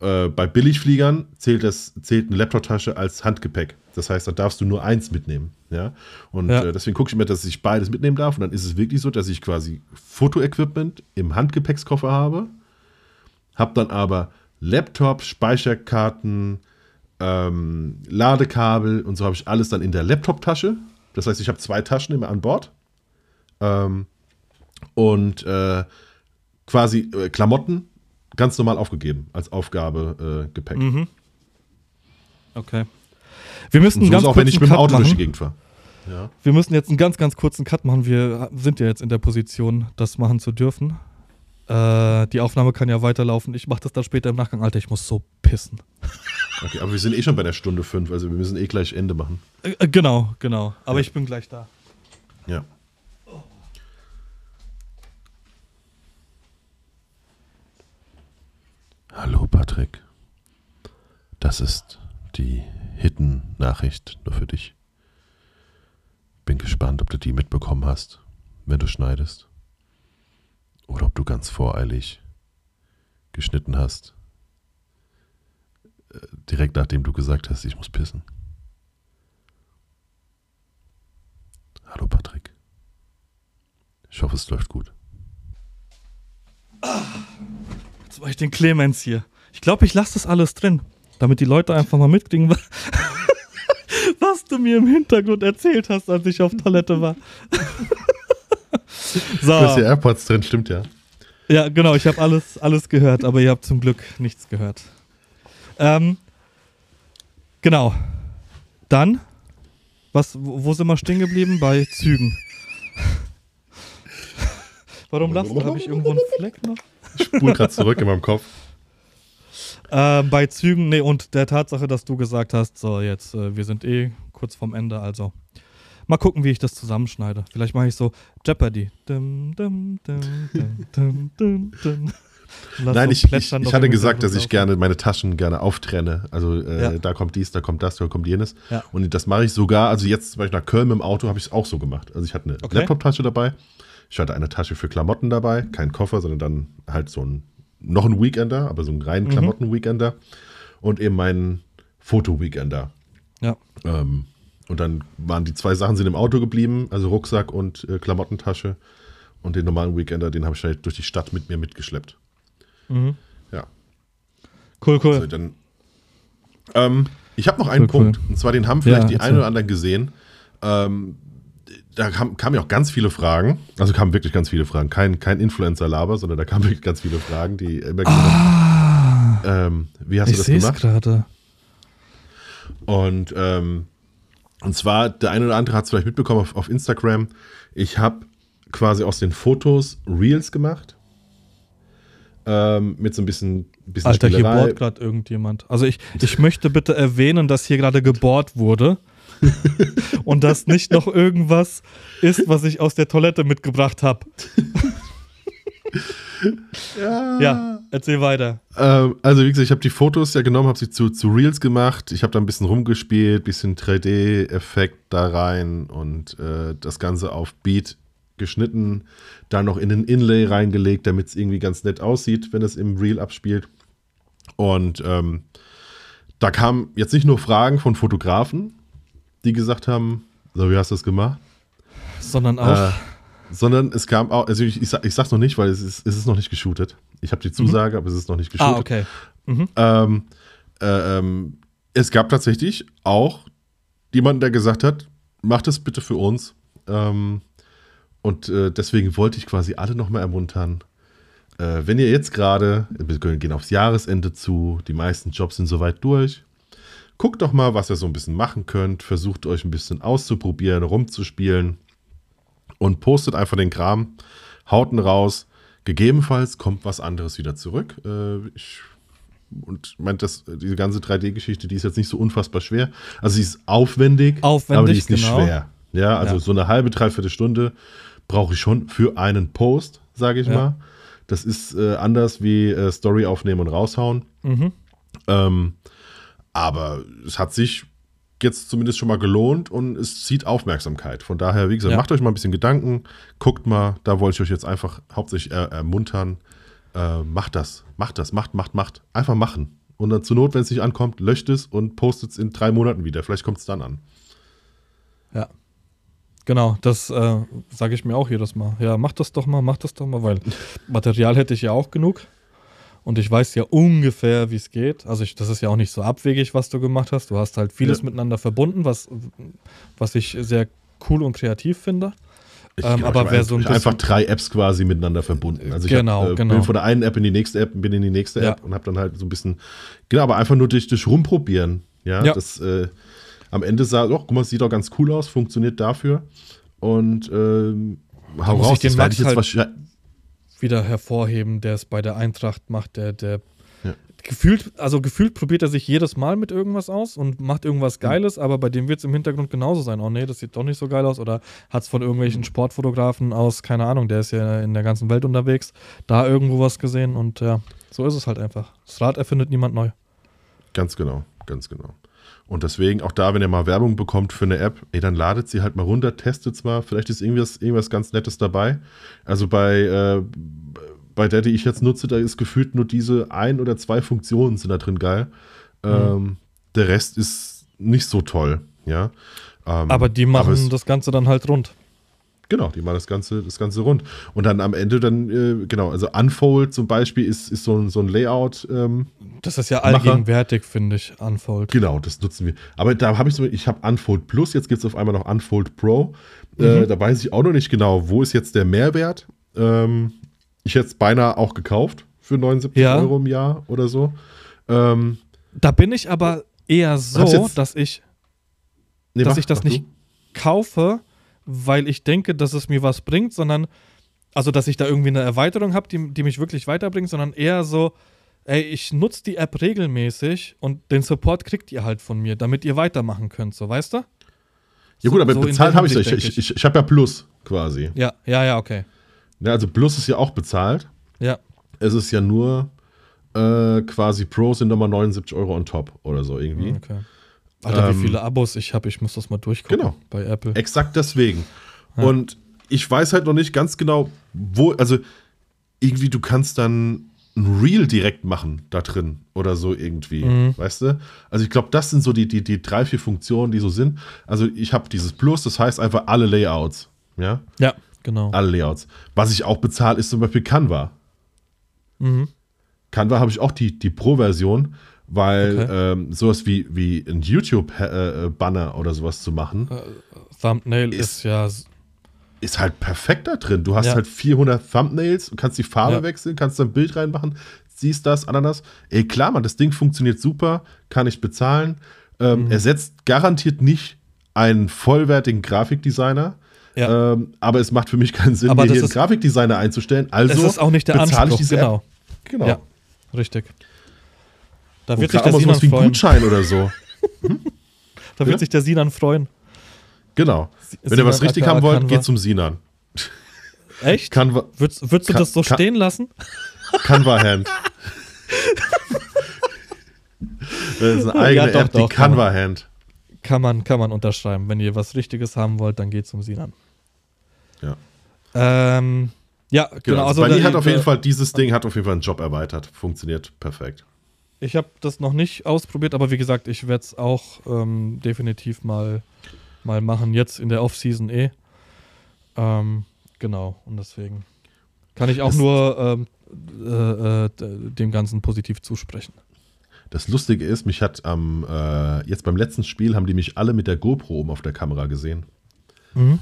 äh, bei Billigfliegern zählt, das, zählt eine Laptoptasche als Handgepäck. Das heißt, da darfst du nur eins mitnehmen. Ja? Und Ja. Äh, deswegen gucke ich immer, dass ich beides mitnehmen darf. Und dann ist es wirklich so, dass ich quasi Fotoequipment im Handgepäckskoffer habe, habe dann aber Laptop, Speicherkarten, ähm, Ladekabel und so habe ich alles dann in der Laptoptasche. Das heißt, ich habe zwei Taschen immer an Bord. Ähm, und äh, quasi äh, Klamotten ganz normal aufgegeben als Aufgabe äh, Gepäck. Okay. Wir müssen so ganz auch, wenn ich mit dem Cut Auto durch die. Gegend fahre. Ja. Wir müssen jetzt einen ganz, ganz kurzen Cut machen. Wir sind ja jetzt in der Position, das machen zu dürfen. Äh, die Aufnahme kann ja weiterlaufen. Ich mache das dann später im Nachgang. Alter, ich muss so pissen. <laughs> Okay, aber wir sind eh schon bei der Stunde fünf, also wir müssen eh gleich Ende machen. Äh, äh, genau, genau. Aber Ja. ich bin gleich da. Ja. Hallo Patrick. Das ist die Hidden-Nachricht nur für dich. Bin gespannt, ob du die mitbekommen hast, wenn du schneidest. Oder ob du ganz voreilig geschnitten hast. Äh, Direkt nachdem du gesagt hast, ich muss pissen. Hallo Patrick. Ich hoffe, es läuft gut. Jetzt mache ich den Clemens hier. Ich glaube, ich lasse das alles drin, damit die Leute einfach mal mitkriegen, wa- <laughs> was du mir im Hintergrund erzählt hast, als ich auf Toilette war. Du hast hier so, AirPods drin, stimmt ja. ja, genau, ich habe alles, alles gehört, aber ihr habt zum Glück nichts gehört. Ähm, genau. Dann, was, wo sind wir stehen geblieben? Bei Zügen. <laughs> Warum lachst du? Habe ich irgendwo einen Fleck noch? Ich spule gerade zurück in meinem Kopf. Ähm, bei Zügen, nee, und der Tatsache, dass du gesagt hast, so jetzt, äh, wir sind eh kurz vorm Ende, also mal gucken, wie ich das zusammenschneide. Vielleicht mache ich so Jeopardy. Dum, dum, dum, dum, dum, dum, dum. Lass Nein, ich, ich, ich hatte gesagt, dass ich Hintergrund gerne meine Taschen gerne auftrenne. Also äh, Ja. da kommt dies, da kommt das, da kommt jenes. Ja. Und das mache ich sogar, also jetzt zum Beispiel nach Köln mit dem Auto habe ich es auch so gemacht. Also ich hatte eine Okay. Laptop-Tasche dabei, ich hatte eine Tasche für Klamotten dabei, kein Koffer, sondern dann halt so ein, noch ein Weekender, aber so einen reinen Mhm. Klamotten-Weekender und eben meinen Foto-Weekender. Ja. Ähm, und dann waren die zwei Sachen sind im Auto geblieben, also Rucksack und äh, Klamottentasche. Und den normalen Weekender, den habe ich halt durch die Stadt mit mir mitgeschleppt. Mhm. Ja. Cool, cool. Also dann, ähm, ich habe noch einen Cool, cool. Punkt, und zwar den haben vielleicht Ja, die einen oder anderen gesehen. Ähm, da kam, kamen ja auch ganz viele Fragen, also kamen wirklich ganz viele Fragen, kein, kein Influencer-Laber, sondern da kamen wirklich ganz viele Fragen, die immer gesagt haben, ähm, wie hast Ah, du das gemacht? gerade. Und, ähm, und zwar, der eine oder andere hat es vielleicht mitbekommen auf, auf Instagram. Ich habe quasi aus den Fotos Reels gemacht. Ähm, mit so ein bisschen, bisschen Alter, hier Spielerei. bohrt gerade irgendjemand. Also ich, ich möchte bitte erwähnen, dass hier gerade gebohrt wurde. <laughs> und dass nicht noch irgendwas ist, was ich aus der Toilette mitgebracht habe. <laughs> Ja. Ja, erzähl weiter. Ähm, also wie gesagt, ich habe die Fotos ja genommen, habe sie zu, zu Reels gemacht. Ich habe da ein bisschen rumgespielt, bisschen 3D-Effekt da rein und äh, das Ganze auf Beat geschnitten, dann noch in den Inlay reingelegt, damit es irgendwie ganz nett aussieht, wenn es im Reel abspielt. Und ähm, da kamen jetzt nicht nur Fragen von Fotografen, die gesagt haben, so wie hast du das gemacht? Sondern auch. Äh, sondern es kam auch, also ich, ich, ich sag's noch nicht, weil es ist, es ist noch nicht geshootet. Ich habe die Zusage, aber es ist noch nicht geshootet. ah, okay. Mhm. Ähm, äh, ähm, es gab tatsächlich auch jemanden, der gesagt hat, macht es bitte für uns. Ähm, und äh, deswegen wollte ich quasi alle nochmal ermuntern. Äh, wenn ihr jetzt gerade, wir gehen aufs Jahresende zu, die meisten Jobs sind soweit durch. Guckt doch mal, was ihr so ein bisschen machen könnt. Versucht euch ein bisschen auszuprobieren, rumzuspielen und postet einfach den Kram. Haut ihn raus. Gegebenenfalls kommt was anderes wieder zurück. Äh, ich und meint das, diese ganze 3D-Geschichte, die ist jetzt nicht so unfassbar schwer. Also sie ist aufwendig, Aufwendig, aber die ist nicht genau. schwer. Ja, also Ja. so eine halbe, dreiviertel Stunde brauche ich schon für einen Post, sage ich Ja. mal. Das ist äh, anders wie äh, Story aufnehmen und raushauen. Mhm. Ähm, aber es hat sich jetzt zumindest schon mal gelohnt und es zieht Aufmerksamkeit. Von daher, wie gesagt, Ja. macht euch mal ein bisschen Gedanken, guckt mal, da wollte ich euch jetzt einfach hauptsächlich er ermuntern. Äh, macht das, macht das, macht, macht, macht. Einfach machen. Und dann zur Not, wenn es nicht ankommt, löscht es und postet es in drei Monaten wieder. Vielleicht kommt es dann an. Ja. Genau, das äh, sage ich mir auch jedes Mal. Ja, mach das doch mal, mach das doch mal, weil <laughs> Material hätte ich ja auch genug. Und ich weiß ja ungefähr, wie es geht. Also ich, das ist ja auch nicht so abwegig, was du gemacht hast. Du hast halt vieles Ja. miteinander verbunden, was, was ich sehr cool und kreativ finde. Ich, Ähm, aber ich wer so ein einfach drei Apps quasi miteinander verbunden. Also ich Genau, hab, äh, genau. bin von der einen App in die nächste App, bin in die nächste Ja. App und habe dann halt so ein bisschen, genau, aber einfach nur durch, durch rumprobieren. Ja, Ja. das äh, am Ende sah, oh, guck mal, sieht doch ganz cool aus, funktioniert dafür. Und ähm, hau raus, den das werde ich jetzt halt- wahrscheinlich. Wieder hervorheben, der es bei der Eintracht macht, der, der Ja. gefühlt, also gefühlt probiert er sich jedes Mal mit irgendwas aus und macht irgendwas Geiles, aber bei dem wird es im Hintergrund genauso sein. Oh nee, das sieht doch nicht so geil aus. Oder hat es von irgendwelchen Sportfotografen aus, keine Ahnung, der ist ja in der ganzen Welt unterwegs, da irgendwo was gesehen und ja, so ist es halt einfach. Das Rad erfindet niemand neu. Ganz genau, ganz genau. Und deswegen, auch da, wenn ihr mal Werbung bekommt für eine App, ey, dann ladet sie halt mal runter, testet es mal. Vielleicht ist irgendwas, irgendwas ganz Nettes dabei. Also bei, äh, bei der, die ich jetzt nutze, da ist gefühlt nur diese ein oder zwei Funktionen sind da drin geil. Mhm. Ähm, der Rest ist nicht so toll, ja. Ähm, Aber die machen es- das Ganze dann halt rund. Genau, die machen das Ganze, das Ganze rund. Und dann am Ende dann, äh, genau, also Unfold zum Beispiel ist, ist so ein, so ein Layout, ähm, Das ist ja allgegenwärtig, finde ich, Unfold. Genau, das nutzen wir. Aber da habe ich so, ich habe Unfold Plus, jetzt gibt es auf einmal noch Unfold Pro. Äh, da weiß ich auch noch nicht genau, wo ist jetzt der Mehrwert. Ähm, ich hätte es beinahe auch gekauft für 79 Ja. Euro im Jahr oder so. Ähm, Da bin ich aber eher so, dass ich nee, dass mach- ich das nicht du. kaufe, weil ich denke, dass es mir was bringt, sondern also dass ich da irgendwie eine Erweiterung habe, die, die mich wirklich weiterbringt, sondern eher so, ey, ich nutze die App regelmäßig und den Support kriegt ihr halt von mir, damit ihr weitermachen könnt, so weißt du? Ja gut, aber so bezahlt habe ich ja. Ich, ich, ich habe ja Plus quasi. Ja, ja, ja, okay. Ja, also Plus ist ja auch bezahlt. Ja, Es ist ja nur äh, quasi Pro sind nochmal 79 Euro on top oder so irgendwie. okay. Alter, Ähm, wie viele Abos ich habe, ich muss das mal durchgucken Genau. bei Apple. Exakt deswegen. Und ich weiß halt noch nicht ganz genau, wo, also irgendwie du kannst dann ein Reel direkt machen da drin oder so irgendwie, Mhm. weißt du? Also ich glaube, das sind so die, die, die drei, vier Funktionen, die so sind. Also ich habe dieses Plus, das heißt einfach alle Layouts, ja, Ja, genau. alle Layouts. Was ich auch bezahle, ist zum Beispiel Canva. Mhm. Canva habe ich auch die, die Pro-Version, weil Okay. ähm, sowas wie, wie ein YouTube-Banner oder sowas zu machen, Thumbnail ist, Ist- ja ist halt perfekt da drin. Du hast Ja. halt 400 Thumbnails, kannst die Farbe Ja. wechseln, kannst da ein Bild reinmachen, siehst das, Ananas. Ey, klar, man, das Ding funktioniert super, kann ich bezahlen. Ähm, Mhm. Ersetzt garantiert nicht einen vollwertigen Grafikdesigner. Ja. Ähm, aber es macht für mich keinen Sinn, Aber mir hier einen ist- Grafikdesigner einzustellen. Also es ist auch nicht der bezahle Anspruch, ich diese genau. App. Genau. Ja, richtig. Da wird sich der Sinan sowas wie ein freuen. Gutschein oder so. <laughs> Da wird Ja? sich der Sinan freuen. Genau. Wenn Sinan ihr was richtig aka haben wollt, geht zum Sinan. <laughs> Echt? Canva, Würdest, würdest du Kann- das so kann- stehen lassen? <laughs> Canva Hand. das ist eine eigene Ja, doch, App, die doch, kann Canva Hand. Kann man, kann man unterschreiben. Wenn ihr was Richtiges haben wollt, dann geht zum Sinan. Ja. Ähm, ja, genau. Genau. also hat auf jeden Fall dieses Ding hat auf jeden Fall einen Job erweitert. Funktioniert perfekt. Ich habe das noch nicht ausprobiert, aber wie gesagt, ich werde es auch ähm, definitiv mal, mal machen. Jetzt in der Off-Season eh. Ähm, genau, und deswegen kann ich auch Das- nur ähm, äh, äh, dem Ganzen positiv zusprechen. Das Lustige ist, mich hat am äh, jetzt beim letzten Spiel haben die mich alle mit der GoPro oben auf der Kamera gesehen. Mhm.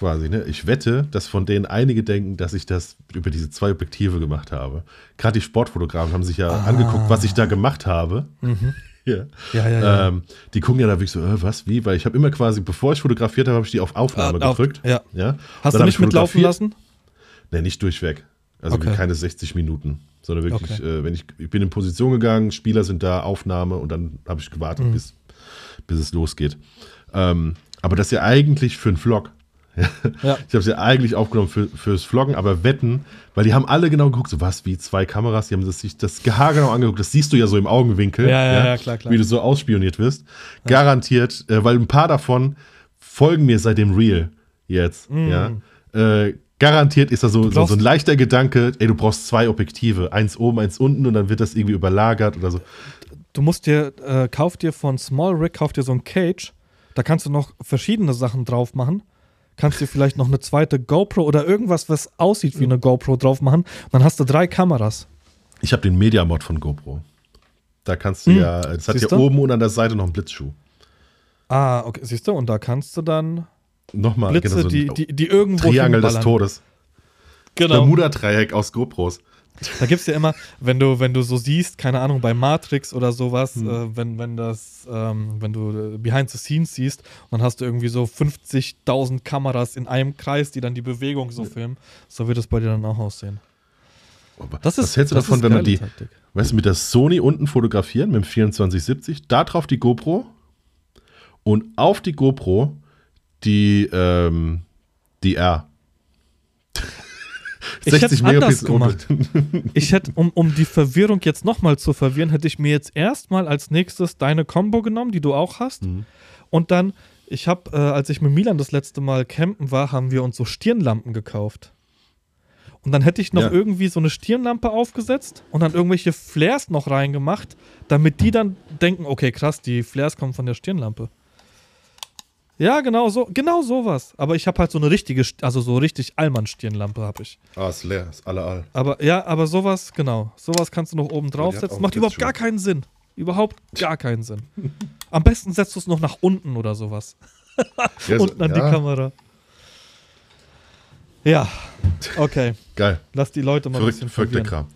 Quasi, ne? Ich wette, dass von denen einige denken, dass ich das über diese zwei Objektive gemacht habe. Gerade die Sportfotografen haben sich ja Ah. angeguckt, was ich da gemacht habe. Mhm. <laughs> Ja. Ja, ja, ja. Ähm, die gucken ja da wirklich so, äh, was, wie? Weil ich habe immer quasi, bevor ich fotografiert habe, habe ich die auf Aufnahme Ah, auf- gedrückt. ja. ja. Hast du hab nicht ich mitlaufen lassen? Nee, nicht durchweg. Also Okay. keine 60 Minuten, sondern wirklich, Okay. äh, wenn ich, ich bin in Position gegangen, Spieler sind da, Aufnahme und dann habe ich gewartet, Mhm. bis, bis es losgeht. Ähm, aber das ist ja eigentlich für einen Vlog. Ja. Ich habe es ja eigentlich aufgenommen für, fürs Vloggen, aber wetten, weil die haben alle genau geguckt, so was, wie zwei Kameras, die haben das, sich das haargenau angeguckt, das siehst du ja so im Augenwinkel, Ja, ja, ja, klar, klar. wie du so ausspioniert wirst. Garantiert, äh, weil ein paar davon folgen mir seit dem Real jetzt, ja. Äh, garantiert ist da so, so, so ein leichter Gedanke, ey, du brauchst zwei Objektive, eins oben, eins unten und dann wird das irgendwie überlagert oder so. Du musst dir, äh, kauf dir von Small Rig, kauf dir so ein Cage. Da kannst du noch verschiedene Sachen drauf machen. Kannst dir vielleicht noch eine zweite GoPro oder irgendwas, was aussieht wie eine GoPro drauf machen. Dann hast du drei Kameras. Ich habe den Media-Mod von GoPro. Da kannst du Hm. ja, das hat Siehst ja du? oben und an der Seite noch einen Blitzschuh. Ah, okay, siehst du? Und da kannst du dann Nochmal, Blitze, genau, so die, die, die irgendwo Triangel des. Todes. Genau. Bermuda-Dreieck aus GoPros. Da gibt es ja immer, wenn du, wenn du so siehst, keine Ahnung, bei Matrix oder sowas, Hm. äh, wenn, wenn das, ähm, wenn du äh, Behind the Scenes siehst dann hast du irgendwie so 50.000 Kameras in einem Kreis, die dann die Bewegung so filmen, so wird es bei dir dann auch aussehen. Das ist, Was hältst du das davon, wenn man die, Taktik. weißt du, mit der Sony unten fotografieren, mit dem 2470, da drauf die GoPro und auf die GoPro die, ähm, die R. Ich hätt's anders gemacht. Ich hätte, um, um die Verwirrung jetzt nochmal zu verwirren, hätte ich mir jetzt erstmal als nächstes deine Combo genommen, die du auch hast. Mhm. Und dann, ich habe, äh, als ich mit Milan das letzte Mal campen war, haben wir uns so Stirnlampen gekauft. Und dann hätte ich noch Ja. irgendwie so eine Stirnlampe aufgesetzt und dann irgendwelche Flares noch reingemacht, damit die dann denken, okay, krass, die Flares kommen von der Stirnlampe. Ja, genau so, genau sowas. Aber ich habe halt so eine richtige, also so richtig Allmann-Stirnlampe habe ich. Ah, ist leer, ist alle all. Aber ja, aber sowas, genau. Sowas kannst du noch oben draufsetzen. Macht überhaupt gar keinen Sinn. Überhaupt <laughs> gar keinen Sinn. Am besten setzt du es noch nach unten oder sowas. Ja, so- <laughs> unten an ja, die Kamera. Ja, okay. <laughs> Geil. Lass die Leute mal ein Verrückt, bisschen verwirren. Kram.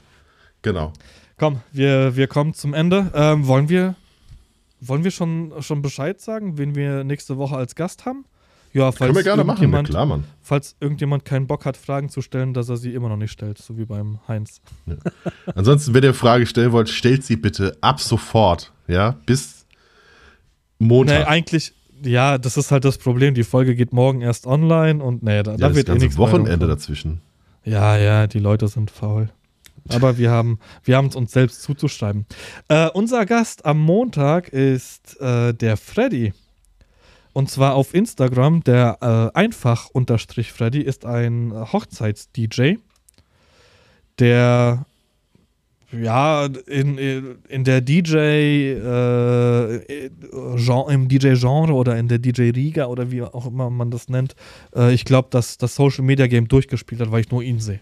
Genau. Komm, wir, wir kommen zum Ende. Ähm, wollen wir, wollen wir schon, schon Bescheid sagen, wen wir nächste Woche als Gast haben? Ja, falls Können wir gerne machen, irgendjemand, klar, Mann. falls irgendjemand keinen Bock hat, Fragen zu stellen, dass er sie immer noch nicht stellt, so wie beim Heinz. Ansonsten, wenn ihr Frage stellen wollt, stellt sie bitte ab sofort, ja, bis Montag. Nee, eigentlich, ja, das ist halt das Problem. Die Folge geht morgen erst online und nee, da, ja, da das wird eh ganze nichts mehr Wochenende dazwischen. Ja, ja, die Leute sind faul. Aber wir haben wir es uns selbst zuzuschreiben. Äh, unser Gast am Montag ist äh, der Freddy. Und zwar auf Instagram. Der äh, einfach unterstrich Freddy ist ein Hochzeits-DJ, der ja in, in der DJ äh, Gen- im DJ-Genre oder in der DJ-Riga oder wie auch immer man das nennt, äh, ich glaube, dass das Social Media Game durchgespielt hat, weil ich nur ihn sehe.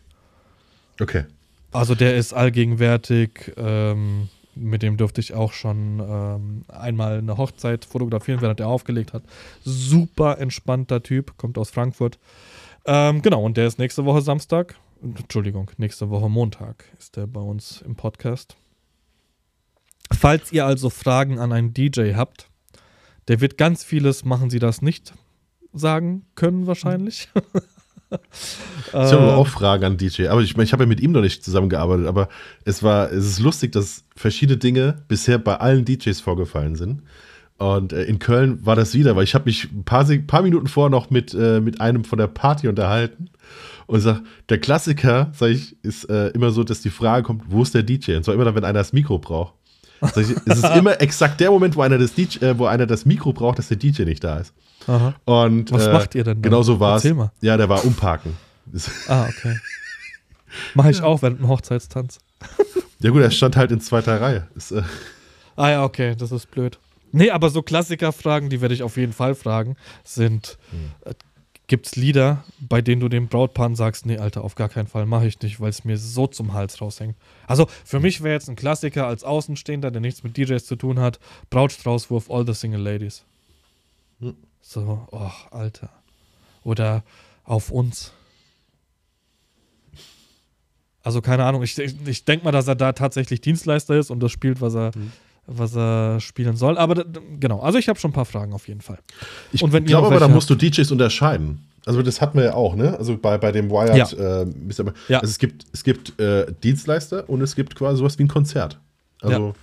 Okay. Also der ist allgegenwärtig. Ähm, mit dem durfte ich auch schon ähm, einmal eine Hochzeit fotografieren, während er aufgelegt hat. Super entspannter Typ, kommt aus Frankfurt. Ähm, genau, und der ist nächste Woche Samstag. Entschuldigung, nächste Woche Montag ist der bei uns im Podcast. Falls ihr also Fragen an einen DJ habt, der wird ganz vieles, machen sie das nicht sagen können wahrscheinlich. <laughs> Ich habe auch Fragen an DJ, aber ich, ich habe ja mit ihm noch nicht zusammengearbeitet, aber es war, es ist lustig, dass verschiedene Dinge bisher bei allen DJs vorgefallen sind. Und äh, in Köln war das wieder, weil ich habe mich ein paar, paar Minuten vorher noch mit, äh, mit einem von der Party unterhalten und sag, der Klassiker, sag ich, ist äh, immer so, dass die Frage kommt, wo ist der DJ? Und zwar immer dann, wenn einer das Mikro braucht. Ich, es ist <laughs> immer exakt der Moment, wo einer, das DJ, äh, wo einer das Mikro braucht, dass der DJ nicht da ist. Aha. Und Was äh, macht ihr denn? Genau so war es. Ja, der war umparken. <laughs> Ah, okay. Mache ich auch während einem Hochzeitstanz. Ja gut, er stand halt in zweiter Reihe. Ist, äh, Ah ja, okay, das ist blöd. Nee, aber so Klassikerfragen, die werde ich auf jeden Fall fragen, sind, äh, gibt's Lieder, bei denen du dem Brautpaar sagst, nee, Alter, auf gar keinen Fall mache ich nicht, weil es mir so zum Hals raushängt. Also für mich wäre jetzt ein Klassiker als Außenstehender, der nichts mit DJs zu tun hat, Brautstraußwurf All the Single Ladies. Hm. So, oh, Alter. Oder auf uns. Also keine Ahnung, ich, ich, ich denke mal, dass er da tatsächlich Dienstleister ist und das spielt, was er, Mhm. was er spielen soll. Aber genau, also ich habe schon ein paar Fragen auf jeden Fall. ich Und wenn ihr glaube aber, da musst du DJs unterscheiden. Also das hatten wir ja auch, ne? Also bei, bei dem Wired. Ja. Äh, Ja. Also es gibt, es gibt äh, Dienstleister und es gibt quasi sowas wie ein Konzert. Also, Ja.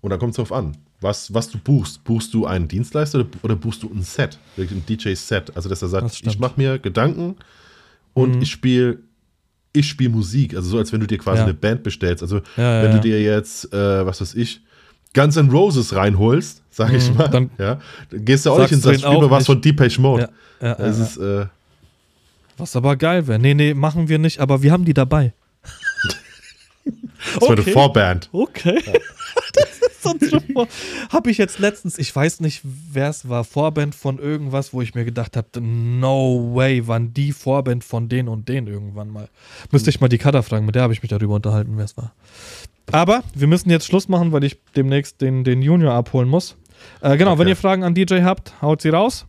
und da kommt es drauf an, was, was du buchst. Buchst du einen Dienstleister oder, buchst du ein Set? Ein DJ-Set. Also dass er sagt, Das ich mache mir Gedanken und Mhm. ich spiele ich spiele Musik. Also so, als wenn du dir quasi Ja. eine Band bestellst. Also Ja, wenn du dir jetzt, äh, was weiß ich, Guns N' Roses reinholst, sag ich Mhm, mal, dann ja, dann gehst du auch nicht denen spiel auch was von Depeche Mode. Ja, ja, ist, äh, Was aber geil wäre. Nee, nee, machen wir nicht, aber wir haben die dabei. <laughs> das war eine Vorband. Okay. das <laughs> <laughs> ist unsere Vor Habe ich jetzt letztens, ich weiß nicht, wer es war, Vorband von irgendwas, wo ich mir gedacht habe, no way, waren die Vorband von den und den irgendwann mal. Müsste ich mal die Cutter fragen, mit der habe ich mich darüber unterhalten, wer es war. Aber wir müssen jetzt Schluss machen, weil ich demnächst den, den Junior abholen muss. Äh, genau, wenn Okay. ihr Fragen an DJ habt, haut sie raus.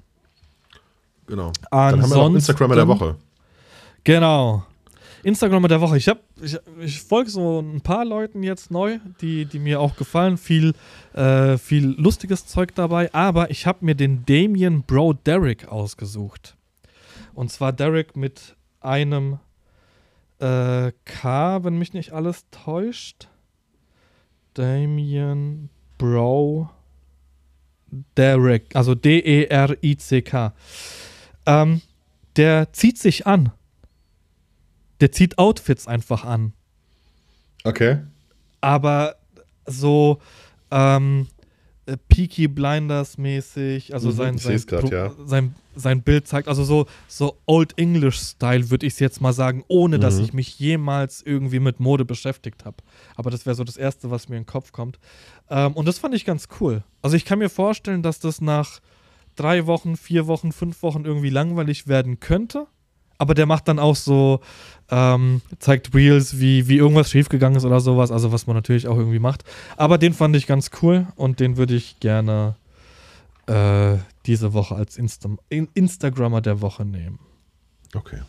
Genau. Dann haben wir noch Ansonsten- Instagram der Woche. Genau. Instagram der Woche. Ich habe, ich, ich folge so ein paar Leuten jetzt neu, die, die mir auch gefallen. Viel, äh, viel lustiges Zeug dabei. Aber ich habe mir den Damien Bro Derek ausgesucht. Und zwar Derek mit einem äh, K, wenn mich nicht alles täuscht. Damien Bro Derek, also D-E-R-I-C-K. Ähm, der zieht sich an. Der zieht Outfits einfach an. Okay. Aber so ähm, äh, Peaky Blinders mäßig, also Mhm, sein, sein, grad, ja. sein, sein Bild zeigt, also so, so Old English Style würde ich es jetzt mal sagen, ohne dass Mhm. ich mich jemals irgendwie mit Mode beschäftigt habe. Aber das wäre so das Erste, was mir in den Kopf kommt. Ähm, und das fand ich ganz cool. Also ich kann mir vorstellen, dass das nach drei Wochen, vier Wochen, fünf Wochen irgendwie langweilig werden könnte. Aber der macht dann auch so, ähm, zeigt Reels, wie, wie irgendwas schiefgegangen ist oder sowas, also was man natürlich auch irgendwie macht. Aber den fand ich ganz cool und den würde ich gerne äh, diese Woche als Insta In Instagrammer der Woche nehmen. Okay.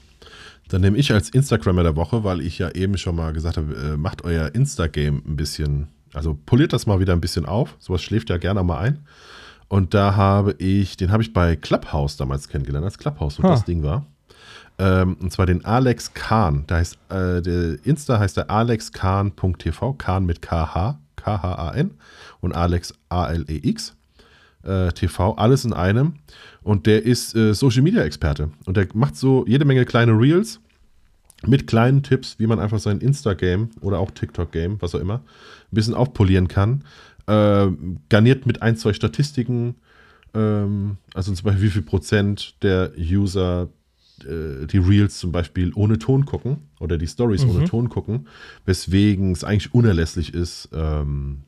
Dann nehme ich als Instagrammer der Woche, weil ich ja eben schon mal gesagt habe, äh, macht euer Insta-Game ein bisschen, also poliert das mal wieder ein bisschen auf. Sowas schläft ja gerne mal ein. Und da habe ich, den habe ich bei Clubhouse damals kennengelernt, als Clubhouse so Ha. das Ding war. Ähm, und zwar den Alex Kahn. Da heißt, äh, der Insta heißt der alexkahn.tv, Kahn mit KH, K-H-A-N und Alex A-L-E-X. Äh, TV, alles in einem. Und der ist äh, Social Media Experte. Und der macht so jede Menge kleine Reels mit kleinen Tipps, wie man einfach sein Insta-Game oder auch TikTok-Game, was auch immer, ein bisschen aufpolieren kann. Äh, garniert mit ein, zwei Statistiken. Ähm, also zum Beispiel, wie viel Prozent der User äh, die Reels zum Beispiel ohne Ton gucken oder die Stories ohne Ton gucken, weswegen es eigentlich unerlässlich ist, ähm,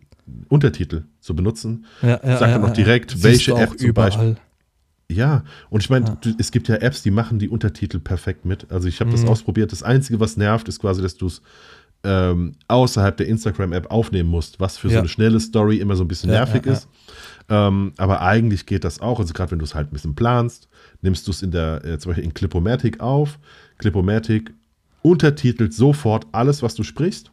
Untertitel zu benutzen. Ja, ja, Sag dann noch direkt, Siehst welche auch App zum überall. Ja, und ich meine, Ja. es gibt ja Apps, die machen die Untertitel perfekt mit. Also ich habe das Mhm. ausprobiert. Das Einzige, was nervt, ist quasi, dass du es ähm, außerhalb der Instagram-App aufnehmen musst, was für so Ja. eine schnelle Story immer so ein bisschen nervig ist. Ähm, aber eigentlich geht das auch. Also gerade wenn du es halt ein bisschen planst, nimmst du es in der, äh, zum Beispiel in Clipomatic auf. Clipomatic untertitelt sofort alles, was du sprichst.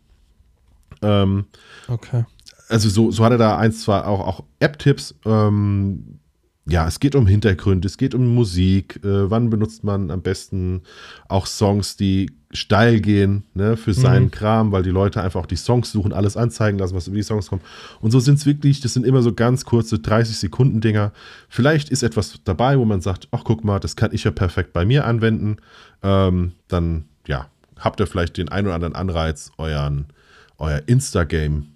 Ähm, Okay. also so, so hat er da eins, zwei auch, auch App-Tipps. Ähm, ja, es geht um Hintergründe, es geht um Musik, äh, wann benutzt man am besten auch Songs, die steil gehen ne, für seinen Mhm. Kram, weil die Leute einfach auch die Songs suchen, alles anzeigen lassen, was über die Songs kommt. Und so sind es wirklich, das sind immer so ganz kurze 30-Sekunden-Dinger. Vielleicht ist etwas dabei, wo man sagt, ach guck mal, das kann ich ja perfekt bei mir anwenden. Ähm, dann, ja, habt ihr vielleicht den ein oder anderen Anreiz, euren, euer Insta-Game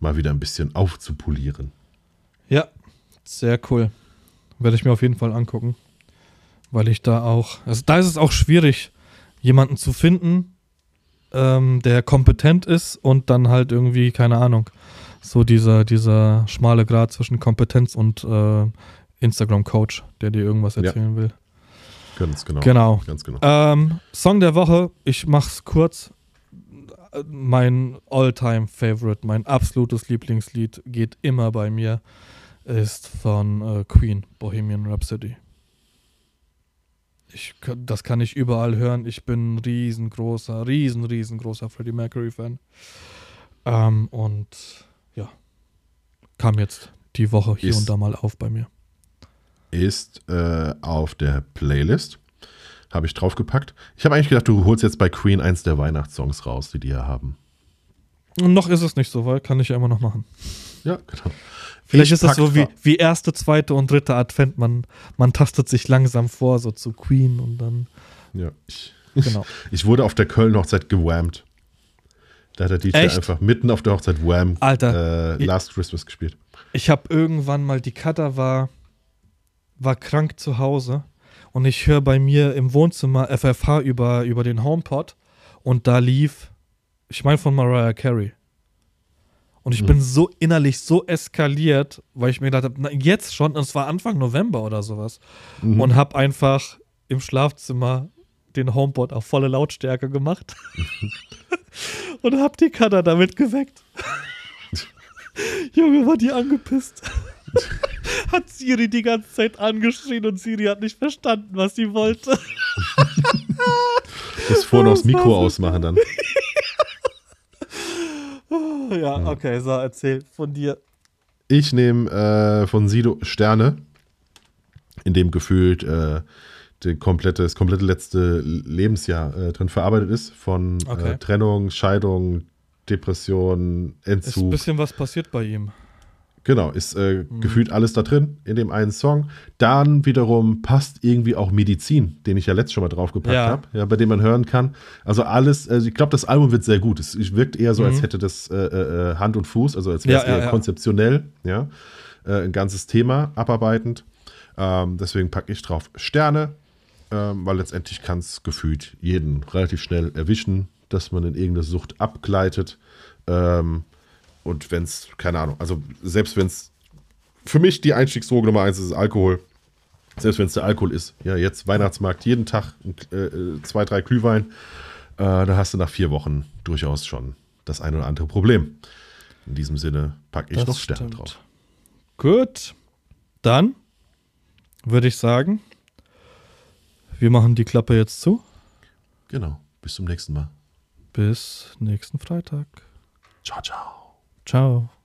mal wieder ein bisschen aufzupolieren. Ja, sehr cool. Werde ich mir auf jeden Fall angucken. Weil ich da auch. Also da ist es auch schwierig, jemanden zu finden, ähm, der kompetent ist und dann halt irgendwie, keine Ahnung, so dieser, dieser schmale Grad zwischen Kompetenz und äh, Instagram-Coach, der dir irgendwas Ja. erzählen will. Ganz genau. Genau. Ganz genau. Ähm, Song der Woche, ich mach's kurz. Mein All-Time-Favorite, mein absolutes Lieblingslied geht immer bei mir, ist von äh, Queen, Bohemian Rhapsody. Ich, das kann ich überall hören. Ich bin ein riesengroßer, riesen, riesengroßer Freddie Mercury-Fan. Ähm, und ja, kam jetzt die Woche hier Ist- und da mal auf bei mir. Ist äh, auf der Playlist. Habe ich draufgepackt. Ich habe eigentlich gedacht, du holst jetzt bei Queen eins der Weihnachtssongs raus, die die ja haben. Und noch ist es nicht so weit, kann ich ja immer noch machen. Ja, genau. Vielleicht Ich ist das so wie, wie erste, zweite und dritte Advent. Man, man tastet sich langsam vor, so zu Queen und dann. Ja, ich, Genau. <laughs> ich wurde auf der Köln-Hochzeit gewammt. Da hat der DJ Echt? einfach mitten auf der Hochzeit Wham Alter. äh, Last Christmas gespielt. Ich habe irgendwann mal, die Cutter war, war krank zu Hause und ich höre bei mir im Wohnzimmer FFH über, über den HomePod und da lief, ich meine von Mariah Carey. Und ich Mhm. bin so innerlich so eskaliert, weil ich mir gedacht habe, jetzt schon, und es war Anfang November oder sowas, Mhm. und habe einfach im Schlafzimmer den HomePod auf volle Lautstärke gemacht <laughs> und hab die Cutter damit geweckt. Junge, war die angepisst. <laughs> hat Siri die ganze Zeit angeschrien und Siri hat nicht verstanden, was sie wollte. Das vorne aufs Mikro ausmachen dann. <laughs> ja, okay, so erzähl von dir. Ich nehme äh, von Sido Sterne, in dem gefühlt äh, die komplette, das komplette letzte Lebensjahr äh, drin verarbeitet ist. Von Okay. äh, Trennung, Scheidung, Depression, Ist ein Entzug. bisschen was passiert bei ihm. Genau, ist äh, Mhm. gefühlt alles da drin in dem einen Song. Dann wiederum passt irgendwie auch Medizin, den ich ja letztes schon mal draufgepackt Ja. habe, ja, bei dem man hören kann. Also alles, also ich glaube, das Album wird sehr gut. Es wirkt eher so, als Mhm. hätte das äh, äh, Hand und Fuß, also als wäre es Ja, ja, eher ja. konzeptionell, ja. Äh, ein ganzes Thema abarbeitend. Ähm, deswegen packe ich drauf Sterne, ähm, weil letztendlich kann es gefühlt jeden relativ schnell erwischen, dass man in irgendeine Sucht abgleitet. Ähm, und wenn es, keine Ahnung, also selbst wenn es für mich die Einstiegsdroge Nummer eins ist, ist Alkohol. Selbst wenn es der Alkohol ist. Ja, jetzt Weihnachtsmarkt, jeden Tag äh, zwei, drei Glühwein. Äh, da hast du nach vier Wochen durchaus schon das ein oder andere Problem. In diesem Sinne packe ich Das noch Sterne stimmt. drauf. Gut. Dann würde ich sagen, wir machen die Klappe jetzt zu. Genau. Bis zum nächsten Mal. Bis nächsten Freitag. Ciao, ciao. Ciao.